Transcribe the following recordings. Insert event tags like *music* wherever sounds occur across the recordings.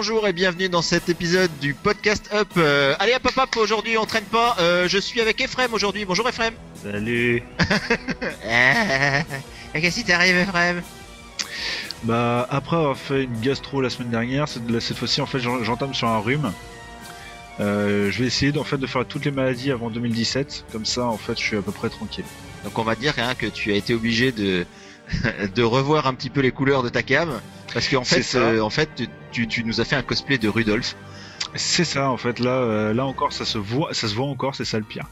Bonjour et bienvenue dans cet épisode du podcast Up. Euh, allez hop hop hop, aujourd'hui on traîne pas. Euh, je suis avec Ephraim aujourd'hui. Bonjour Ephraim. Salut. *laughs* Et qu'est-ce qui t'arrive Ephraim? Bah après avoir fait une gastro la semaine dernière, cette, fois-ci en fait j'en- j'entame sur un rhume. Euh, je vais essayer en fait de faire toutes les maladies avant 2017, comme ça en fait je suis à peu près tranquille. Donc on va dire hein, que tu as été obligé de *laughs* de revoir un petit peu les couleurs de ta cam parce qu'en fait euh, en fait tu, tu nous as fait un cosplay de Rudolph. C'est ça en fait là euh, là encore ça se voit ça se voit encore c'est ça le pire.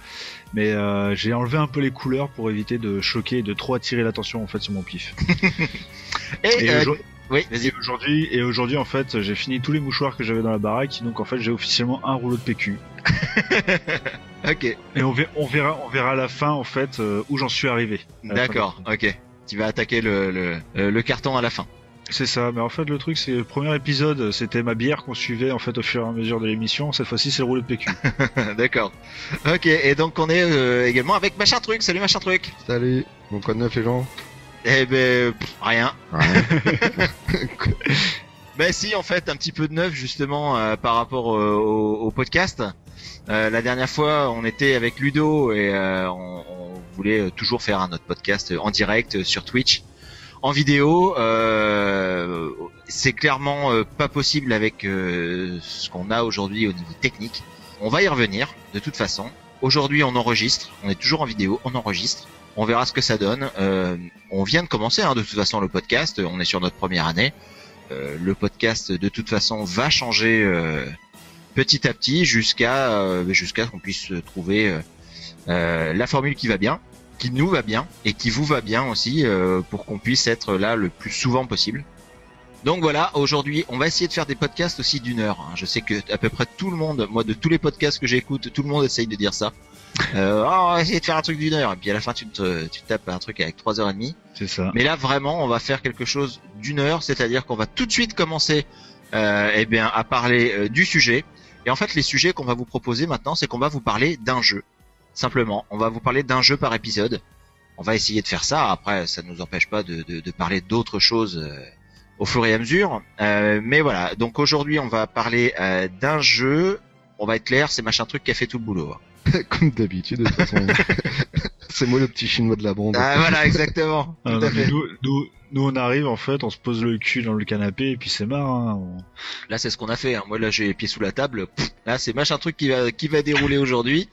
Mais euh, j'ai enlevé un peu les couleurs pour éviter de choquer et de trop attirer l'attention en fait sur mon pif. *laughs* Et, Et euh, aujourd- oui, vas-y. et aujourd'hui aujourd'hui en fait j'ai fini tous les mouchoirs que j'avais dans la baraque donc en fait j'ai officiellement un rouleau de PQ. *laughs* ok, Et on verra on verra on verra à la fin en fait où j'en suis arrivé. d'accord, ok. Tu vas attaquer le, le, le carton à la fin. C'est ça, mais en fait le truc c'est le premier épisode c'était ma bière qu'on suivait en fait au fur et à mesure de l'émission, cette fois-ci c'est le rouleau de PQ. *laughs* D'accord. Ok, et donc on est euh, également avec Machin Truc. Salut Machin Truc. Salut, bon quoi de neuf les gens Eh ben pff, rien. Rien. *laughs* Ben si, en fait, un petit peu de neuf justement euh, par rapport au, au- au podcast. Euh, la dernière fois, on était avec Ludo et euh, on, on voulait euh, toujours faire un autre podcast en direct euh, sur Twitch, en vidéo. Euh, c'est clairement euh, pas possible avec euh, ce qu'on a aujourd'hui au niveau technique. On va y revenir de toute façon. Aujourd'hui, on enregistre. On est toujours en vidéo. On enregistre. On verra ce que ça donne. On vient de commencer hein, de toute façon le podcast. On est sur notre première année. Le podcast de toute façon va changer petit à petit jusqu'à jusqu'à qu'on puisse trouver la formule qui va bien, qui nous va bien et qui vous va bien aussi euh, pour qu'on puisse être là le plus souvent possible. Donc voilà, aujourd'hui, on va essayer de faire des podcasts aussi d'une heure. hein. Je sais que à peu près tout le monde, moi de tous les podcasts que j'écoute, tout le monde essaye de dire ça. Euh, Ah, *laughs* on va essayer de faire un truc d'une heure et puis à la fin tu te tu tapes un truc avec trois heures et demie. C'est ça. Mais là vraiment, on va faire quelque chose d'une heure, c'est-à-dire qu'on va tout de suite commencer, euh, eh bien, à parler euh, du sujet. Et en fait, les sujets qu'on va vous proposer maintenant, c'est qu'on va vous parler d'un jeu, simplement. On va vous parler d'un jeu par épisode. On va essayer de faire ça. Après, ça ne nous empêche pas de, de, de parler d'autres choses euh, au fur et à mesure. Euh, mais voilà. Donc aujourd'hui, on va parler euh, d'un jeu. On va être clair, c'est machin truc qui a fait tout le boulot. hein. *laughs* Comme d'habitude, de toute façon. *laughs* c'est moi le petit chinois de la bande. Ah, voilà, exactement. *laughs* Ah, non, nous, nous, nous, on arrive en fait, on se pose le cul dans le canapé et puis c'est marre. Hein. on- Là, c'est ce qu'on a fait. hein. Moi, là, j'ai les pieds sous la table. Pff, là, c'est machin truc qui va qui va dérouler aujourd'hui.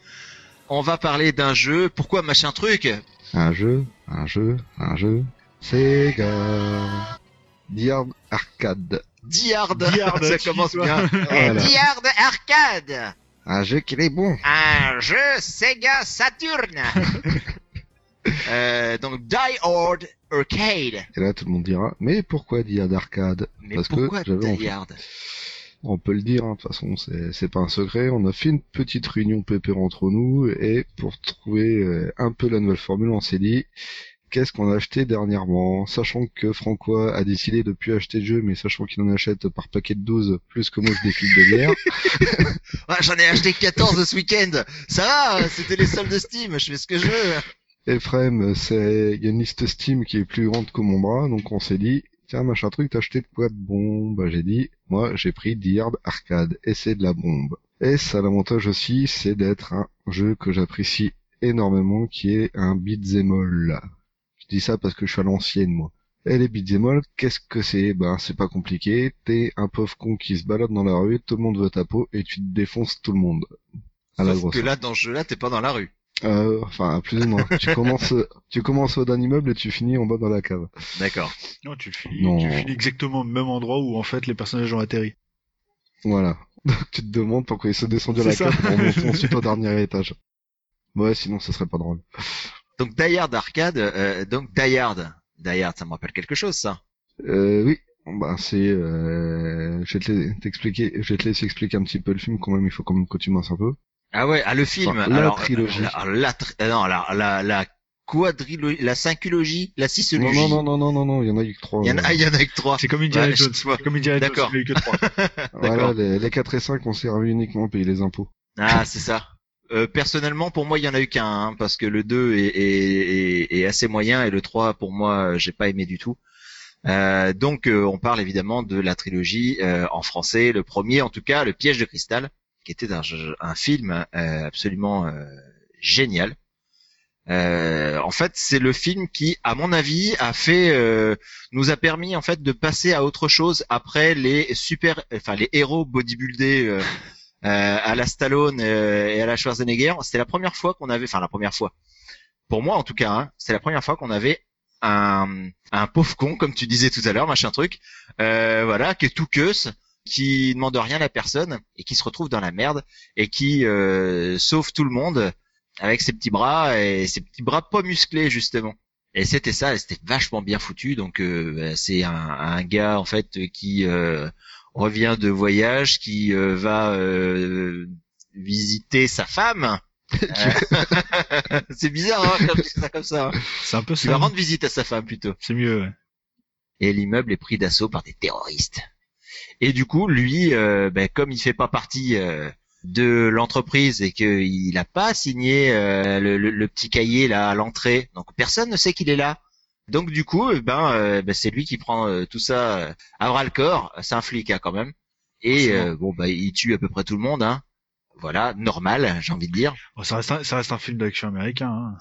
On va parler d'un jeu. Pourquoi machin truc? Un jeu, un jeu, un jeu. Sega. Diard Arcade. Diard. Diard, *laughs* Ça commence bien. Voilà. *laughs* Diard Arcade. Un jeu qui est bon. Un jeu Sega Saturn. *laughs* euh, donc Die Hard Arcade. Et là, tout le monde dira, mais pourquoi Diard Arcade? Mais Parce que pourquoi j'avais. Die Hard On peut le dire, hein, de toute façon, c'est pas un secret. On a fait une petite réunion pépère entre nous et pour trouver euh, un peu la nouvelle formule, on s'est dit qu'est-ce qu'on a acheté dernièrement, sachant que Francois a décidé de plus acheter de jeux, mais sachant qu'il en achète par paquet de 12 plus que moi je défile de bière. Ah, *laughs* J'en ai acheté 14 ce week-end. Ça va C'était les soldes de Steam. Je fais ce que je veux. Ephraim, c'est il y a une liste Steam qui est plus grande que mon bras, donc on s'est dit tiens machin truc, t'as acheté de quoi de bon? Bah j'ai dit moi j'ai pris Diard Arcade et c'est de la bombe. Et ça l'avantage aussi, c'est d'être un jeu que j'apprécie énormément, qui est un beat'em. Je dis ça parce que je suis à l'ancienne moi. Et les beat'em qu'est-ce que c'est? Ben c'est pas compliqué, t'es un pauvre con qui se balade dans la rue, tout le monde veut ta peau et tu te défonces tout le monde. À la Sauf grosse. que là, dans ce jeu-là, t'es pas dans la rue. Euh, enfin, plus ou moins. tu commences, *laughs* tu commences au d'un immeuble et tu finis en bas dans la cave. D'accord. Non, tu finis, Non. tu finis exactement au même endroit où en fait les personnages ont atterri. Voilà. *laughs* Donc tu te demandes pourquoi ils sont descendus à la ça. cave pour monter *laughs* ensuite au dernier étage. Ouais, sinon ce serait pas drôle. Donc Die Hard Arcade, euh, donc Die Hard. Die Hard, ça me rappelle quelque chose, ça. Euh, oui. Bah c'est, euh, je vais te t'expliquer, je vais te laisser expliquer un petit peu le film quand même. Il faut quand même que tu minces un peu. Ah ouais, ah le film. Enfin, la alors, trilogie. La, la tri- euh, non, la, la, la quadrilogie, la cinquologie, la Non, sixologie. non, non, non, non, non, non, il y en a eu que trois. Il y en a, ah, il y en a que trois. C'est comme Indiana Ouais, Jones. C'est comme Indiana Jones, D'accord. il y a eu que trois. *laughs* Voilà, les, les 4 et 5 ont servi uniquement à payer les impôts. Ah, c'est ça. Euh, personnellement, pour moi, il y en a eu qu'un, hein, parce que le 2 est, est, est, est assez moyen et le 3, pour moi, j'ai pas aimé du tout. Euh, donc on parle évidemment de la trilogie en français, le premier en tout cas, Le Piège de cristal, qui était un, un film absolument génial. en fait, c'est le film qui, à mon avis, a fait, nous a permis en fait de passer à autre chose après les super, enfin les héros bodybuildés euh, *laughs* à la Stallone euh, et à la Schwarzenegger. C'était la première fois qu'on avait, enfin la première fois, pour moi en tout cas, hein, c'est la première fois qu'on avait un, un pauvre con, comme tu disais tout à l'heure, machin truc, euh, voilà, qui est tout queuse, qui demande rien à personne et qui se retrouve dans la merde et qui euh, sauve tout le monde avec ses petits bras et ses petits bras pas musclés justement. Et c'était ça, c'était vachement bien foutu. Donc euh, c'est un, un, gars en fait qui euh, revient de voyage, qui euh, va euh, visiter sa femme. *laughs* *laughs* c'est bizarre, hein, comme ça comme ça. Hein. C'est un peu ça. Il va rendre visite à sa femme plutôt. C'est mieux. Ouais. Et l'immeuble est pris d'assaut par des terroristes. Et du coup, lui, euh, ben, comme il fait pas partie de l'entreprise et qu'il n'a pas signé le, le, petit cahier là à l'entrée, donc personne ne sait qu'il est là. Donc du coup, eh ben, euh, ben, c'est lui qui prend euh, tout ça euh, à bras le corps. C'est un flic hein, quand même. Et bon, bah, il tue à peu près tout le monde. Hein. Voilà, normal, j'ai envie de dire. ça, reste un, ça reste un film d'action américain. Hein.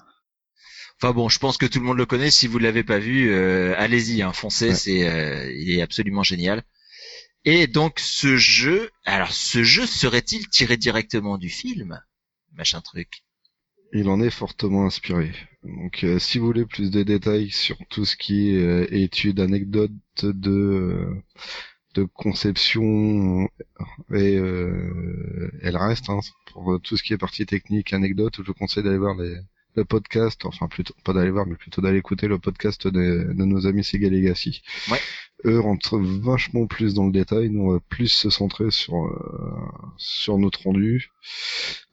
Enfin bon, je pense que tout le monde le connaît. Si vous l'avez pas vu, allez-y, hein, foncez. C'est, il est absolument génial. Et donc ce jeu, alors ce jeu serait-il tiré directement du film, machin truc? Il en est fortement inspiré. Donc, euh, si vous voulez plus de détails sur tout ce qui est euh, études, anecdotes de euh, de conception et elle reste hein, pour tout ce qui est partie technique, anecdote, je vous conseille d'aller voir les, le podcast, enfin plutôt pas d'aller voir, mais plutôt d'aller écouter le podcast de, de nos amis Sega Legacy. Ouais eux rentrent vachement plus dans le détail, nous on va plus se centrer sur euh, sur notre rendu,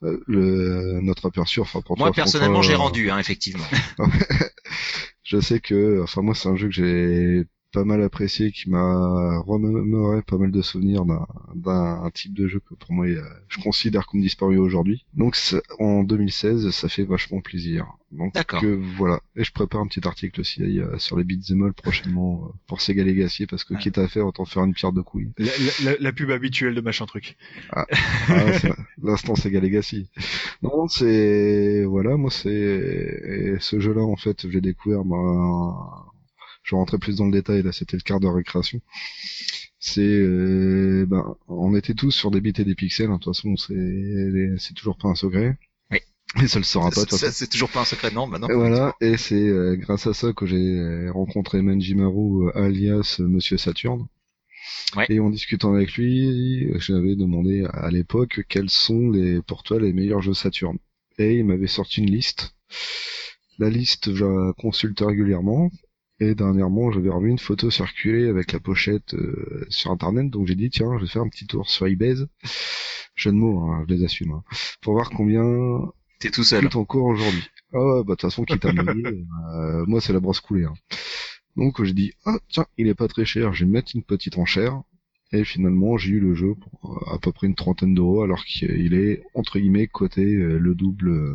euh, le, notre aperçu. Enfin pour moi personnellement j'ai euh, rendu, hein, effectivement. *laughs* je sais que, enfin moi c'est un jeu que j'ai pas mal apprécié, qui m'a remémoré pas mal de souvenirs d'un type de jeu que pour moi je considère comme disparu aujourd'hui. Donc en 2016, ça fait vachement plaisir. Donc euh, voilà. Et je prépare un petit article aussi euh, sur les beats et prochainement euh, pour Sega Legacy parce que quitte à faire autant faire une pierre de couilles. La, pub habituelle de machin truc. Ah, ah *laughs* l'instant Sega Legacy. Non, c'est voilà, moi c'est ce jeu-là en fait, j'ai découvert bah, je rentrer plus dans le détail là c'était le quart de récréation. C'est euh, ben on était tous sur des bits et des pixels hein, de toute façon c'est c'est toujours pas un secret. Oui. Et ça le sera pas c'est toujours pas un secret non maintenant. Et voilà et c'est euh, grâce à ça que j'ai rencontré Menjimaru euh, alias Monsieur Saturne. Ouais. et en discutant avec lui j'avais demandé à l'époque quels sont les pour toi les meilleurs jeux Saturne. Et il m'avait sorti une liste. La liste je la consulte régulièrement et dernièrement, j'avais revu une photo circuler avec la pochette euh, sur internet, donc j'ai dit tiens, je vais faire un petit tour sur eBay. Jeune mot, hein, je les assume. Hein, pour voir combien t'es tout seul. En cours aujourd'hui. Ah ouais, bah de toute façon, quitte à *laughs* euh, moi c'est la brosse coulée. Hein. Donc j'ai dit ah tiens, il est pas très cher, je vais mettre une petite enchère. Et finalement, j'ai eu le jeu pour euh, à peu près une trentaine d'euros, alors qu'il est entre guillemets coté euh, le double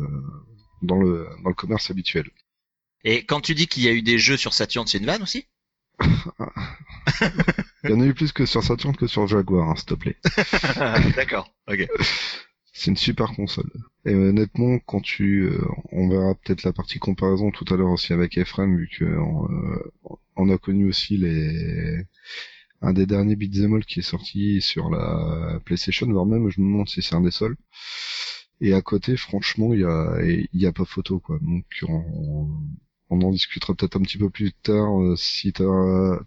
dans le dans le commerce habituel. Et quand tu dis qu'il y a eu des jeux sur Saturn, c'est une vanne aussi? *laughs* Il y en a eu plus que sur Saturn que sur Jaguar, hein, s'il te plaît. *laughs* D'accord, ok. C'est une super console. Et honnêtement, quand tu, euh, on verra peut-être la partie comparaison tout à l'heure aussi avec Ephraim, vu que euh, on a connu aussi les un des derniers beat'em qui est sorti sur la PlayStation, voire même je me demande si c'est un des seuls. Et à côté, franchement, il y a, il y a pas photo quoi. Donc on, on en discutera peut-être un petit peu plus tard euh, si t'as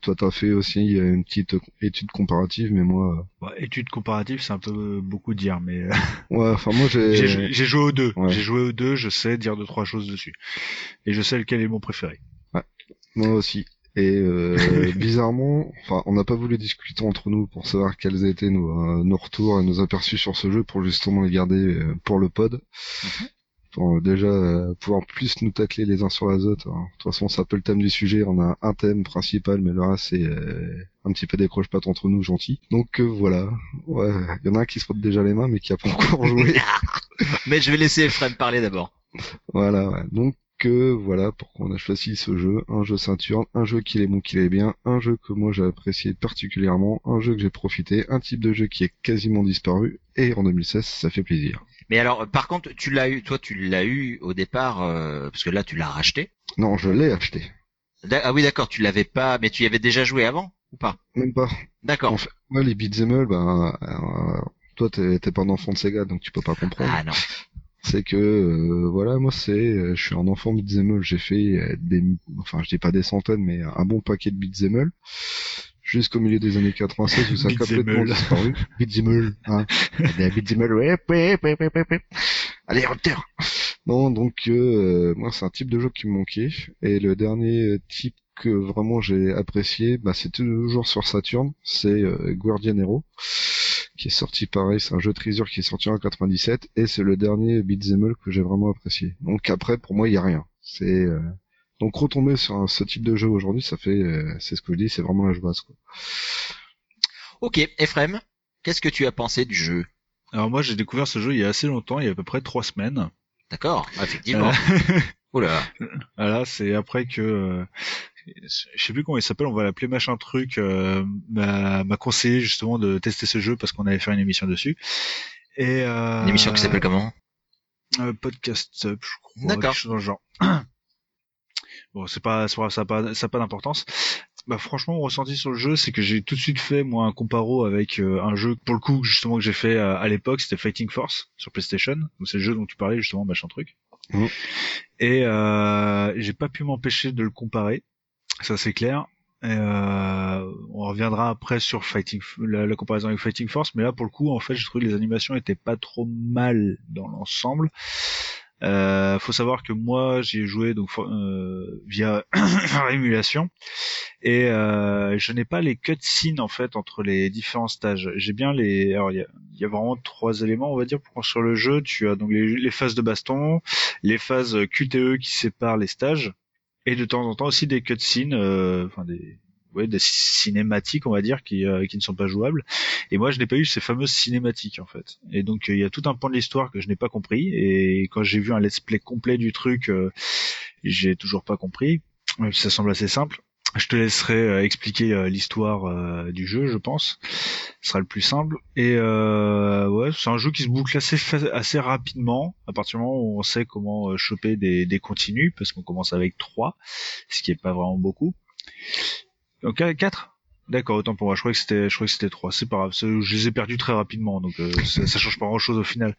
toi t'as fait aussi une petite étude comparative mais moi euh, ouais, étude comparative c'est un peu beaucoup dire mais euh, *laughs* ouais enfin moi j'ai j'ai joué aux deux. J'ai joué aux deux je sais dire deux trois choses dessus. Et je sais lequel est mon préféré. Ouais moi aussi. Et *laughs* bizarrement enfin on n'a pas voulu discuter entre nous pour savoir quels étaient nos, nos retours et nos aperçus sur ce jeu pour justement les garder pour le pod. Mhm pour déjà euh, pouvoir plus nous tacler les uns sur les autres. Hein. De toute façon, c'est un peu le thème du sujet. On a un thème principal, mais le reste c'est euh, un petit peu décroche pas entre nous, gentil. Donc euh, voilà. Ouais, il y en a un qui se frotte déjà les mains, mais qui a pas encore *laughs* joué. mais je vais laisser Ephraim parler d'abord. Voilà. Ouais. Donc euh, voilà pourquoi on a choisi ce jeu, un jeu Saturn, un jeu qui est bon, qui est bien, un jeu que moi j'ai apprécié particulièrement, un jeu que j'ai profité, un type de jeu qui est quasiment disparu, et en 2016 ça fait plaisir. Mais alors, par contre, tu l'as eu, toi, tu l'as eu au départ, euh, parce que là, tu l'as racheté. Non, je l'ai acheté. D'a- Ah oui, d'accord, tu l'avais pas, mais tu y avais déjà joué avant ou pas? Même pas. D'accord. En fait, moi les beat'em all, ben, euh, toi t'es pas un enfant de Sega donc tu peux pas comprendre. Ah non. c'est que euh, voilà moi c'est euh, je suis un enfant beat'em all j'ai fait euh, des enfin je dis pas des centaines mais un bon paquet de beat'em jusqu'au milieu des années 96 où ça a complètement disparu. All hein. *laughs* Beat'em all ouais ouais ouais ouais ouais ouais. Allez rupture non donc euh, moi c'est un type de jeu qui me manquait. Et le dernier type que vraiment j'ai apprécié bah c'est toujours sur Saturn c'est euh, Guardian Hero qui est sorti pareil, c'est un jeu Treasure qui est sorti en 97 et c'est le dernier beat'em que j'ai vraiment apprécié. Donc après pour moi il y a rien. C'est euh, donc retomber sur un- ce type de jeu aujourd'hui, ça fait euh, c'est ce que je dis, c'est vraiment la joie quoi. Ok, Ephraim, qu'est-ce que tu as pensé du jeu? Alors moi j'ai découvert ce jeu il y a assez longtemps, il y a à peu près trois semaines. D'accord, effectivement. Euh, *laughs* Oula. voilà, c'est après que euh, je sais plus comment il s'appelle, on va l'appeler machin truc, euh, m'a m'a conseillé justement de tester ce jeu parce qu'on allait faire une émission dessus. Et euh, Une émission qui s'appelle comment? euh, Podcast Up, je crois. D'accord. quelque chose dans le genre. Bon, c'est pas, ça a pas, ça a pas d'importance. Bah franchement, mon ressenti sur le jeu, c'est que j'ai tout de suite fait moi un comparo avec euh, un jeu pour le coup justement que j'ai fait euh, à l'époque, c'était Fighting Force sur PlayStation. Donc c'est le jeu dont tu parlais justement, machin truc. Mhm. Et euh, j'ai pas pu m'empêcher de le comparer, ça c'est clair. Et euh, on reviendra après sur Fighting, la, la comparaison avec Fighting Force, mais là pour le coup, en fait, j'ai trouvé que les animations étaient pas trop mal dans l'ensemble. Euh, faut savoir que moi, j'y ai joué donc euh, via *clears throat* émulation et euh, je n'ai pas les cutscenes en fait entre les différents stages. J'ai bien les, alors il y y a vraiment trois éléments on va dire pour construire le jeu. Tu as donc les, les phases de baston, les phases QTE qui séparent les stages et de temps en temps aussi des cutscenes, euh, enfin des ouais, des cinématiques on va dire qui euh, qui ne sont pas jouables. Et moi je n'ai pas eu ces fameuses cinématiques en fait. Et donc euh, il y a tout un pan de l'histoire que je n'ai pas compris. Et quand j'ai vu un let's play complet du truc euh, j'ai toujours pas compris. Si ça semble assez simple. Je te laisserai euh, expliquer euh, l'histoire euh, du jeu je pense. Ce sera le plus simple. Et euh, ouais c'est un jeu qui se boucle assez assez rapidement à partir du moment où on sait comment euh, choper des, des continues parce qu'on commence avec trois ce qui est pas vraiment beaucoup donc 4 D'accord, autant pour moi. Je croyais que c'était, je croyais que c'était 3. C'est pas grave. Je les ai perdus très rapidement, donc euh, *laughs* ça, ça change pas grand chose au final.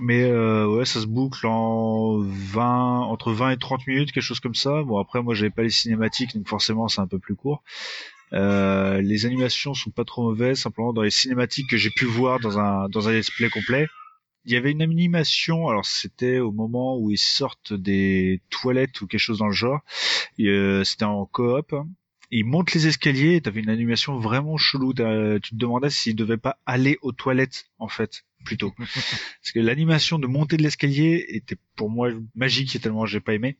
Mais euh, ouais, ça se boucle en 20, entre 20 et 30 minutes, quelque chose comme ça. Bon après, moi j'avais pas les cinématiques, donc forcément c'est un peu plus court. Euh, les animations sont pas trop mauvaises. Simplement dans les cinématiques que j'ai pu voir dans un dans un let's play complet, il y avait une animation. Alors c'était au moment où ils sortent des toilettes ou quelque chose dans le genre. Euh, c'était en coop. Ils montent les escaliers et t'avais une animation vraiment chelou. T'as- Tu te demandais s'ils devaient pas aller aux toilettes, en fait, plutôt. *laughs* Parce que l'animation de monter de l'escalier était pour moi magique et tellement j'ai pas aimé.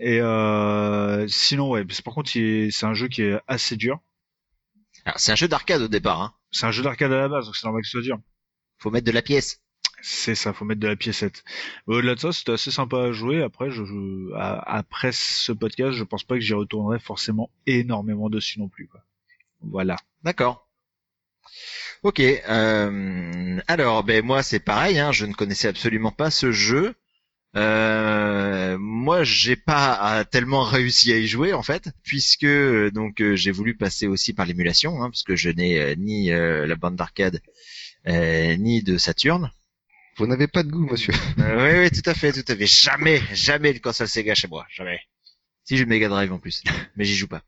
Et euh, sinon, ouais, parce que par contre, il est- c'est un jeu qui est assez dur. Alors, c'est un jeu d'arcade au départ, hein. C'est un jeu d'arcade à la base, donc c'est normal que ce soit dur. Faut mettre de la pièce. C'est ça, faut mettre de la piécette. Au-delà de ça, c'était assez sympa à jouer. Après, après ce podcast, je pense pas que j'y retournerai forcément énormément dessus non plus. Voilà. D'accord. Ok. euh, alors, ben moi c'est pareil. Hein, je ne connaissais absolument pas ce jeu. Euh, moi, j'ai pas tellement réussi à y jouer en fait, puisque donc euh, j'ai voulu passer aussi par l'émulation, hein, parce que je n'ai euh, ni la bande d'arcade ni de Saturn. Vous n'avez pas de goût, monsieur. Euh, oui, oui, tout à fait, tout à fait. Jamais, jamais de console Sega chez moi, jamais. Si j'ai le Mega Drive en plus, *laughs* mais j'y joue pas.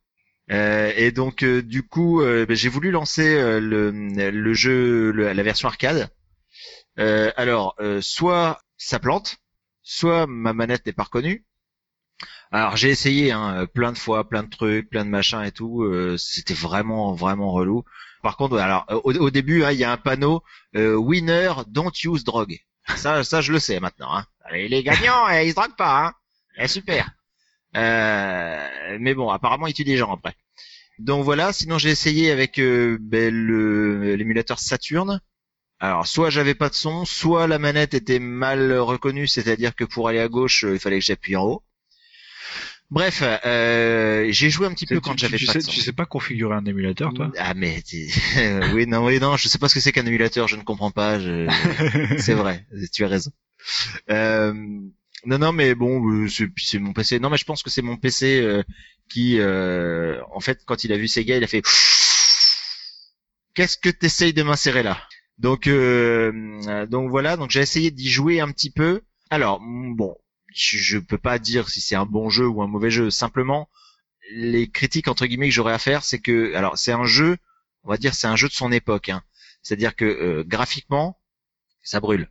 Euh, et donc euh, du coup, euh, ben, j'ai voulu lancer euh, le, le jeu, le- la version arcade. Euh, alors, euh, soit ça plante, soit ma manette n'est pas reconnue. Alors j'ai essayé hein, plein de fois, plein de trucs, plein de machins et tout. euh, C'était vraiment, vraiment relou. Par contre, alors au, au début, hein, il y a un panneau euh, Winner, don't use drug. Ça, ça je le sais maintenant. Hein. Les gagnants, eh, ils se droguent pas. Hein. Eh, super. Euh, mais bon, apparemment, ils tuent des gens après. Donc voilà. Sinon, j'ai essayé avec euh, ben, l'émulateur Saturn. alors soit j'avais pas de son, soit la manette était mal reconnue, c'est-à-dire que pour aller à gauche, euh, il fallait que j'appuie en haut. Bref, euh, j'ai joué un petit peu quand j'avais pas sais, de tu sais pas configurer un émulateur, toi? Ah mais *laughs* oui non oui non je sais pas ce que c'est qu'un émulateur je ne comprends pas je... *laughs* c'est vrai tu as raison. Euh, non non mais bon euh, c'est mon PC non mais je pense que c'est mon PC euh, qui euh, en fait quand il a vu Sega il a fait qu'est-ce que t'essayes de m'insérer là? Donc euh, euh, donc voilà donc j'ai essayé d'y jouer un petit peu. Alors bon je, je peux pas dire si c'est un bon jeu ou un mauvais jeu simplement les critiques entre guillemets que j'aurais à faire, c'est que alors c'est un jeu, on va dire c'est un jeu de son époque. Hein. C'est-à-dire que euh, graphiquement, ça brûle,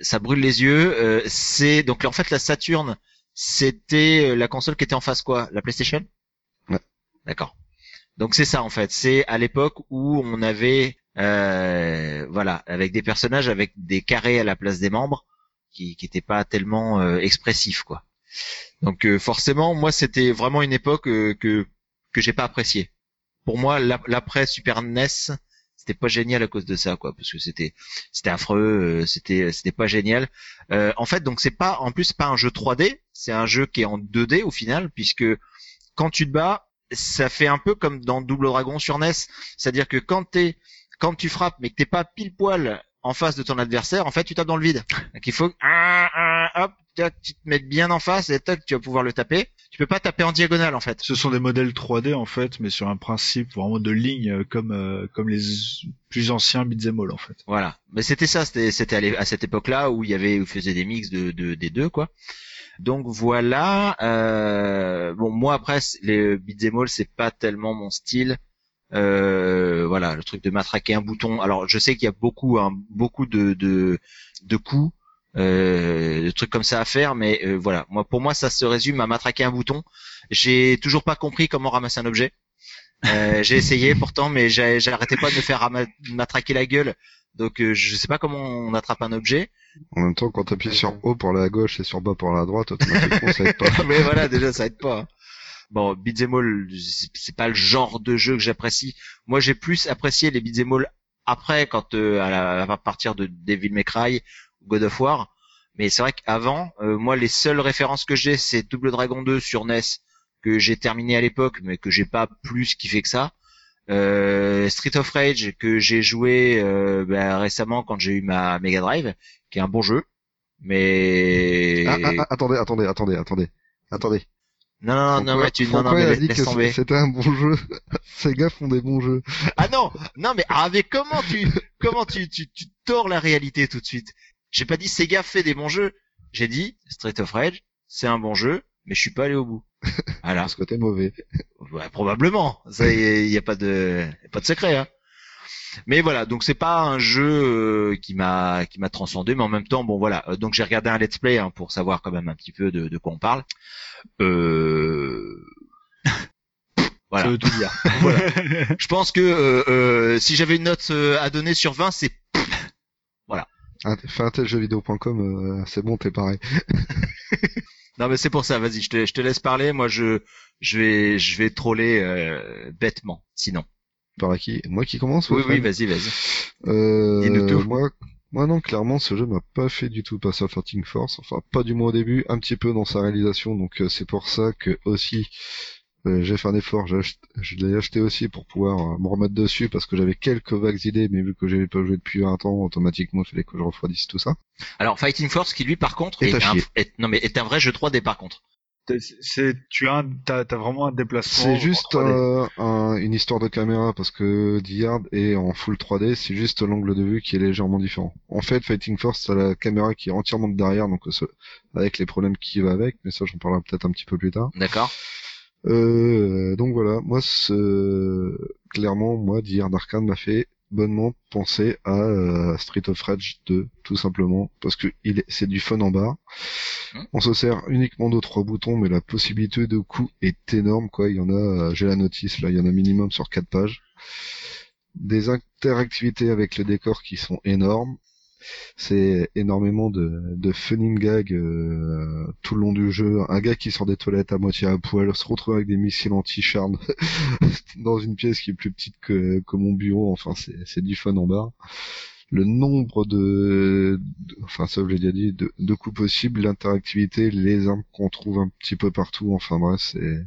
ça brûle les yeux. euh, c'est donc en fait la Saturn, c'était euh, la console qui était en face quoi, la PlayStation? Ouais. D'accord. Donc c'est ça en fait. C'est à l'époque où on avait euh, voilà avec des personnages avec des carrés à la place des membres qui qui étaient pas tellement euh, expressifs quoi. Donc euh, forcément, moi, c'était vraiment une époque euh, que que j'ai pas appréciée. Pour moi, l'ap- l'après Super NES, c'était pas génial à cause de ça, quoi, parce que c'était c'était affreux, euh, c'était c'était pas génial. Euh, en fait, donc c'est pas en plus pas un jeu 3D, c'est un jeu qui est en 2D au final, puisque quand tu te bats, ça fait un peu comme dans Double Dragon sur NES, c'est-à-dire que quand t'es quand tu frappes, mais que t'es pas pile poil en face de ton adversaire, en fait, tu tapes dans le vide. Donc il faut hop, tu te mets bien en face et tac, tu vas pouvoir le taper. Tu peux pas taper en diagonale en fait. Ce sont des modèles 3D en fait, mais sur un principe vraiment de ligne euh, comme euh, comme les plus anciens beat'em all en fait. Voilà. Mais c'était ça, c'était c'était à cette époque-là où il y avait où faisait des mix de, de des deux quoi. Donc voilà. Euh, bon moi après les beat'em all c'est pas tellement mon style. Euh, voilà le truc de matraquer un bouton. Alors je sais qu'il y a beaucoup hein, beaucoup de de de coups. Euh, de trucs comme ça à faire, mais euh, voilà, moi pour moi ça se résume à matraquer un bouton. J'ai toujours pas compris comment ramasser un objet. Euh, *laughs* j'ai essayé pourtant, mais j'arrêtais pas de me faire matraquer la gueule. Donc euh, je sais pas comment on attrape un objet. En même temps, quand t'appuies sur haut pour la gauche et sur bas pour la droite, automatiquement, ça aide pas. *laughs* mais voilà, déjà ça aide pas. Hein. Bon, beat'em all, c'est- pas le genre de jeu que j'apprécie. Moi, j'ai plus apprécié les beat'em all après, quand euh, à, la- à partir de Devil May Cry, God of War. Mais c'est vrai qu'avant, euh, moi, les seules références que j'ai, c'est Double Dragon 2 sur NES que j'ai terminé à l'époque, mais que j'ai pas plus kiffé que ça. Euh, Street of Rage que j'ai joué euh, ben, récemment quand j'ai eu ma Mega Drive, qui est un bon jeu, mais Ah, ah, ah, attendez, attendez, attendez, attendez. Attendez. Non non non, mais tu non non mais il a laisse, dit laisse que c'était un bon jeu *laughs* Sega font des bons jeux. Ah non, non mais ah mais comment tu *laughs* comment tu tu tu tords la réalité tout de suite? J'ai pas dit Sega fait des bons jeux. J'ai dit Street of Rage, c'est un bon jeu, mais je suis pas allé au bout. *laughs* Voilà. Parce que t'es mauvais. Ouais, probablement. Ça il y, a pas de y a pas de secret hein. Mais voilà, donc c'est pas un jeu euh, qui m'a qui m'a transcendé, mais en même temps, bon voilà. Euh, Donc j'ai regardé un let's play hein, pour savoir quand même un petit peu de, de quoi on parle. Euh... Ça *laughs* voilà. veut tout dire. *laughs* Je pense que euh, euh, si j'avais une note euh, à donner sur 20, c'est *laughs* Ah, Fais un tel jeuxvideo.com, euh, c'est bon, t'es pareil. non mais c'est pour ça. Vas-y, je te, je te laisse parler. Moi, je je vais je vais troller euh, bêtement. Sinon. Par à qui? Moi qui commence Oui ou oui, vas-y vas-y. Euh, tout. moi, moi non, clairement, ce jeu m'a pas fait du tout passer à Fighting Force. Enfin, pas du moins au début, un petit peu dans sa réalisation. Donc euh, c'est pour ça que aussi euh, j'ai fait un effort. Je l'ai acheté aussi pour pouvoir me remettre dessus parce que j'avais quelques vagues idées, mais vu que j'avais pas joué depuis un temps, automatiquement, il fallait que je refroidisse tout ça. Alors Fighting Force, qui lui par contre est un, est- non mais est un vrai jeu 3D par contre. T'as- C'est tu as t'as t'as vraiment un déplacement. C'est en juste 3D. euh, un- une histoire de caméra parce que Diard est en full 3D, c'est juste l'angle de vue qui est légèrement différent. En fait, Fighting Force, c'est la caméra qui est entièrement de derrière, donc euh, ce- avec les problèmes qui va avec, mais ça j'en parlerai peut-être un petit peu plus tard. D'accord. Euh, donc voilà, moi ce... clairement, moi Diard Arcane m'a fait bonnement penser à euh, Street of Rage 2, tout simplement, parce que il c'est du fun en barre. Hmm. On se sert uniquement de trois boutons, mais la possibilité de coup est énorme, quoi. Il y en a, euh, j'ai la notice, là, il y en a minimum sur quatre pages. Des interactivités avec le décor qui sont énormes. C'est énormément de, de funning gags euh, tout le long du jeu. Un gars qui sort des toilettes à moitié à poil, se retrouve avec des missiles anti-charme *laughs* dans une pièce qui est plus petite que, mon bureau. Enfin, c'est c'est du fun en barre. Le nombre de, de- enfin ça je l'ai déjà dit, de, de coups possibles, l'interactivité, les armes qu'on trouve un petit peu partout, enfin bref, c'est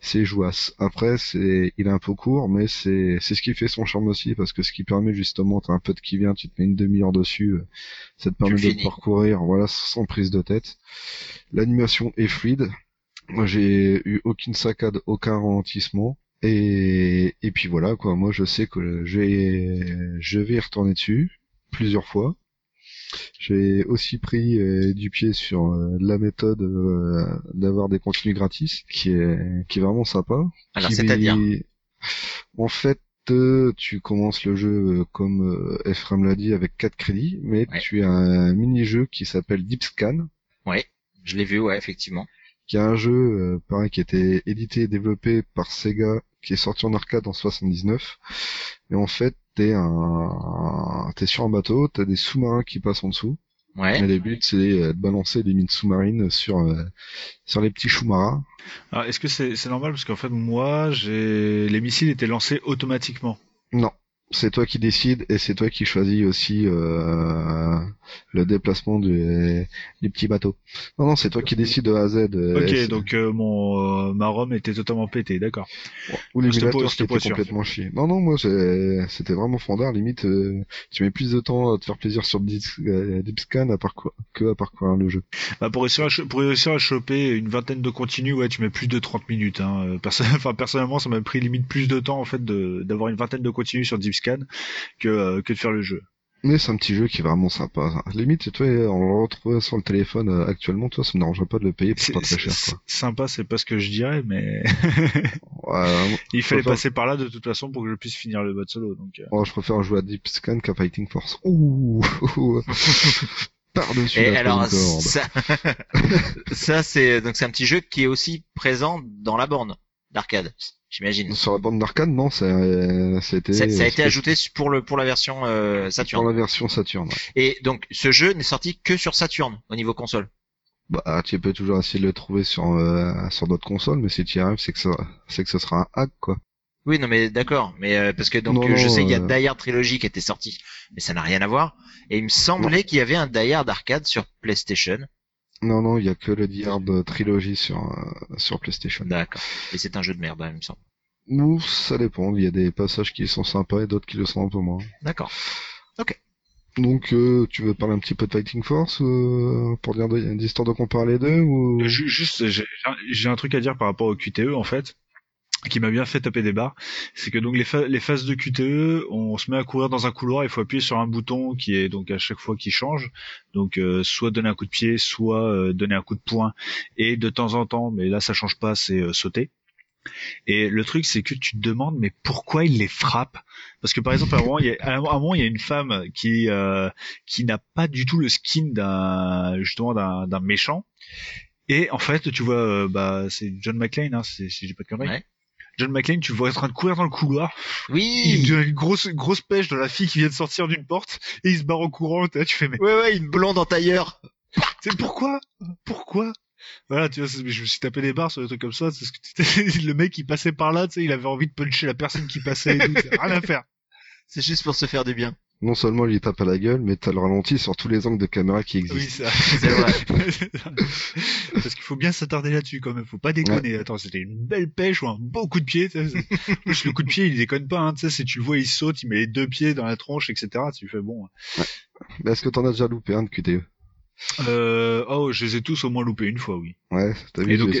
c'est jouasse. Après, c'est il est un peu court, mais c'est c'est ce qui fait son charme aussi, parce que ce qui permet justement, t'as un peu de qui vient, tu te mets une demi-heure dessus, euh, ça te permet de parcourir, voilà, sans prise de tête. L'animation est fluide. Moi, j'ai eu aucune saccade, aucun ralentissement. Et, et puis voilà, quoi. Moi, je sais que je vais, je vais y retourner dessus plusieurs fois. J'ai aussi pris euh, du pied sur euh, la méthode euh, d'avoir des contenus gratis, qui est, qui est vraiment sympa. Alors, c'est-à-dire En fait, tu commences le jeu comme Ephraim l'a dit avec 4 crédits, mais Ouais. tu as un mini-jeu qui s'appelle Deep Scan, Je l'ai vu, ouais, effectivement. Qui est un jeu euh, pareil qui a été édité et développé par Sega, qui est sorti en arcade en 79. Et en fait, t'es un, t'es sur un bateau, t'as des sous-marins qui passent en dessous. Ouais. Et le but, c'est euh, de balancer des mines sous-marines sur euh, sur les petits sous-marins. Alors, est-ce que c'est c'est normal? Parce qu'en fait moi j'ai les missiles étaient lancés automatiquement. Non, c'est toi qui décides et c'est toi qui choisis aussi euh, le déplacement du, du petit bateau. Non, non, c'est toi qui décides de A à Z. euh, Ok, donc euh, mon euh, ma ROM était totalement pétée, d'accord. ou l'émulateur qui était complètement chier. Non, non, moi c'était vraiment fondard. Limite, tu mets plus de temps à te faire plaisir sur Deep, euh, Deep Scan à que à parcourir le jeu. Bah, pour réussir à pour réussir à choper une vingtaine de continues, ouais, tu mets plus de 30 minutes. Hein. *laughs* Enfin, personnellement, ça m'a pris limite plus de temps en fait d'avoir une vingtaine de continues sur DeepScan que euh, que de faire le jeu. Mais c'est un petit jeu qui est vraiment sympa. Limite, toi, on le retrouve sur le téléphone euh, actuellement, toi, ça me dérangerait pas de le payer pour C'est pas très cher. c'est- sympa, c'est pas ce que je dirais, mais Quoi. Ouais, *laughs* il fallait préfère- passer par là de toute façon pour que je puisse finir le mode solo. Donc, euh. moi, je préfère jouer à Deep Scan qu'à Fighting Force. Ouh. *laughs* Par-dessus Et la alors, ça, *laughs* ça c'est donc c'est un petit jeu qui est aussi présent dans la borne d'arcade, j'imagine. Sur la bande d'arcade, non, ça, euh, c'était. Ça, ça a été c'était ajouté pour le pour la version euh, Saturn. Pour la version Saturn. ouais. Et donc ce jeu n'est sorti que sur Saturn au niveau console. Bah, tu peux toujours essayer de le trouver sur euh, sur d'autres consoles, mais si tu y arrives, c'est que ça, c'est que ce sera un hack, quoi. Oui, non, mais d'accord, mais euh, parce que donc Non, euh, je sais qu'il y a euh, Die Hard Trilogy qui était sorti, mais ça n'a rien à voir. Et il me semblait qu'il y avait un Die Hard arcade sur PlayStation. Non, non, il y a que le Die Hard Trilogy sur euh, sur PlayStation. D'accord. Et c'est un jeu de merde, hein, il me semble. Ou ça dépend. Il y a des passages qui sont sympas et d'autres qui le sont un peu moins. D'accord. Donc, euh, tu veux parler un petit peu de Fighting Force euh, pour dire d'histoire de comparer les deux ou ju- Juste, j'ai j'ai un truc à dire par rapport au QTE en fait, qui m'a bien fait taper des barres. C'est que donc les, pha- les phases de QTE, on se met à courir dans un couloir, il faut appuyer sur un bouton qui est donc à chaque fois qui change. Donc euh, soit donner un coup de pied, soit euh, donner un coup de poing, et de temps en temps, mais là ça change pas, c'est euh, sauter. Et le truc, c'est que tu te demandes, mais pourquoi il les frappe? Parce que par exemple, à un moment, il y a, à un moment, il y a une femme qui euh, qui n'a pas du tout le skin d'un justement d'un méchant. Et en fait, tu vois, euh, bah c'est John McClane, hein, si j'ai pas de conneries. Ouais. John McClane, tu vois en train de courir dans le couloir. Il Oui. donne une grosse grosse pêche dans la fille qui vient de sortir d'une porte et il se barre en courant. Tu fais mais Ouais, ouais, une blonde en tailleur. c'est pourquoi? Pourquoi? Voilà, tu vois, je me suis tapé des barres sur des trucs comme ça. C'est ce que *laughs* le mec, il passait par là, tu sais, il avait envie de puncher la personne qui passait et tout. c'est Rien à faire. C'est juste pour se faire du bien. Non seulement il lui tape à la gueule, mais t'as le ralenti sur tous les angles de caméra qui Oui, existent. ça. C'est vrai. *laughs* *laughs* Parce qu'il faut bien s'attarder là-dessus quand même. Faut pas déconner. Attends, c'était une belle pêche ou un beau coup de pied. plus, le coup de pied, il déconne pas. Hein, tu sais, si tu le vois, il saute, il met les deux pieds dans la tronche, etc. Tu fais bon. Mais est-ce que t'en as déjà loupé un de QTE Euh, oh, je les ai tous au moins loupés une fois, oui. Ouais, t'as vu Et donc,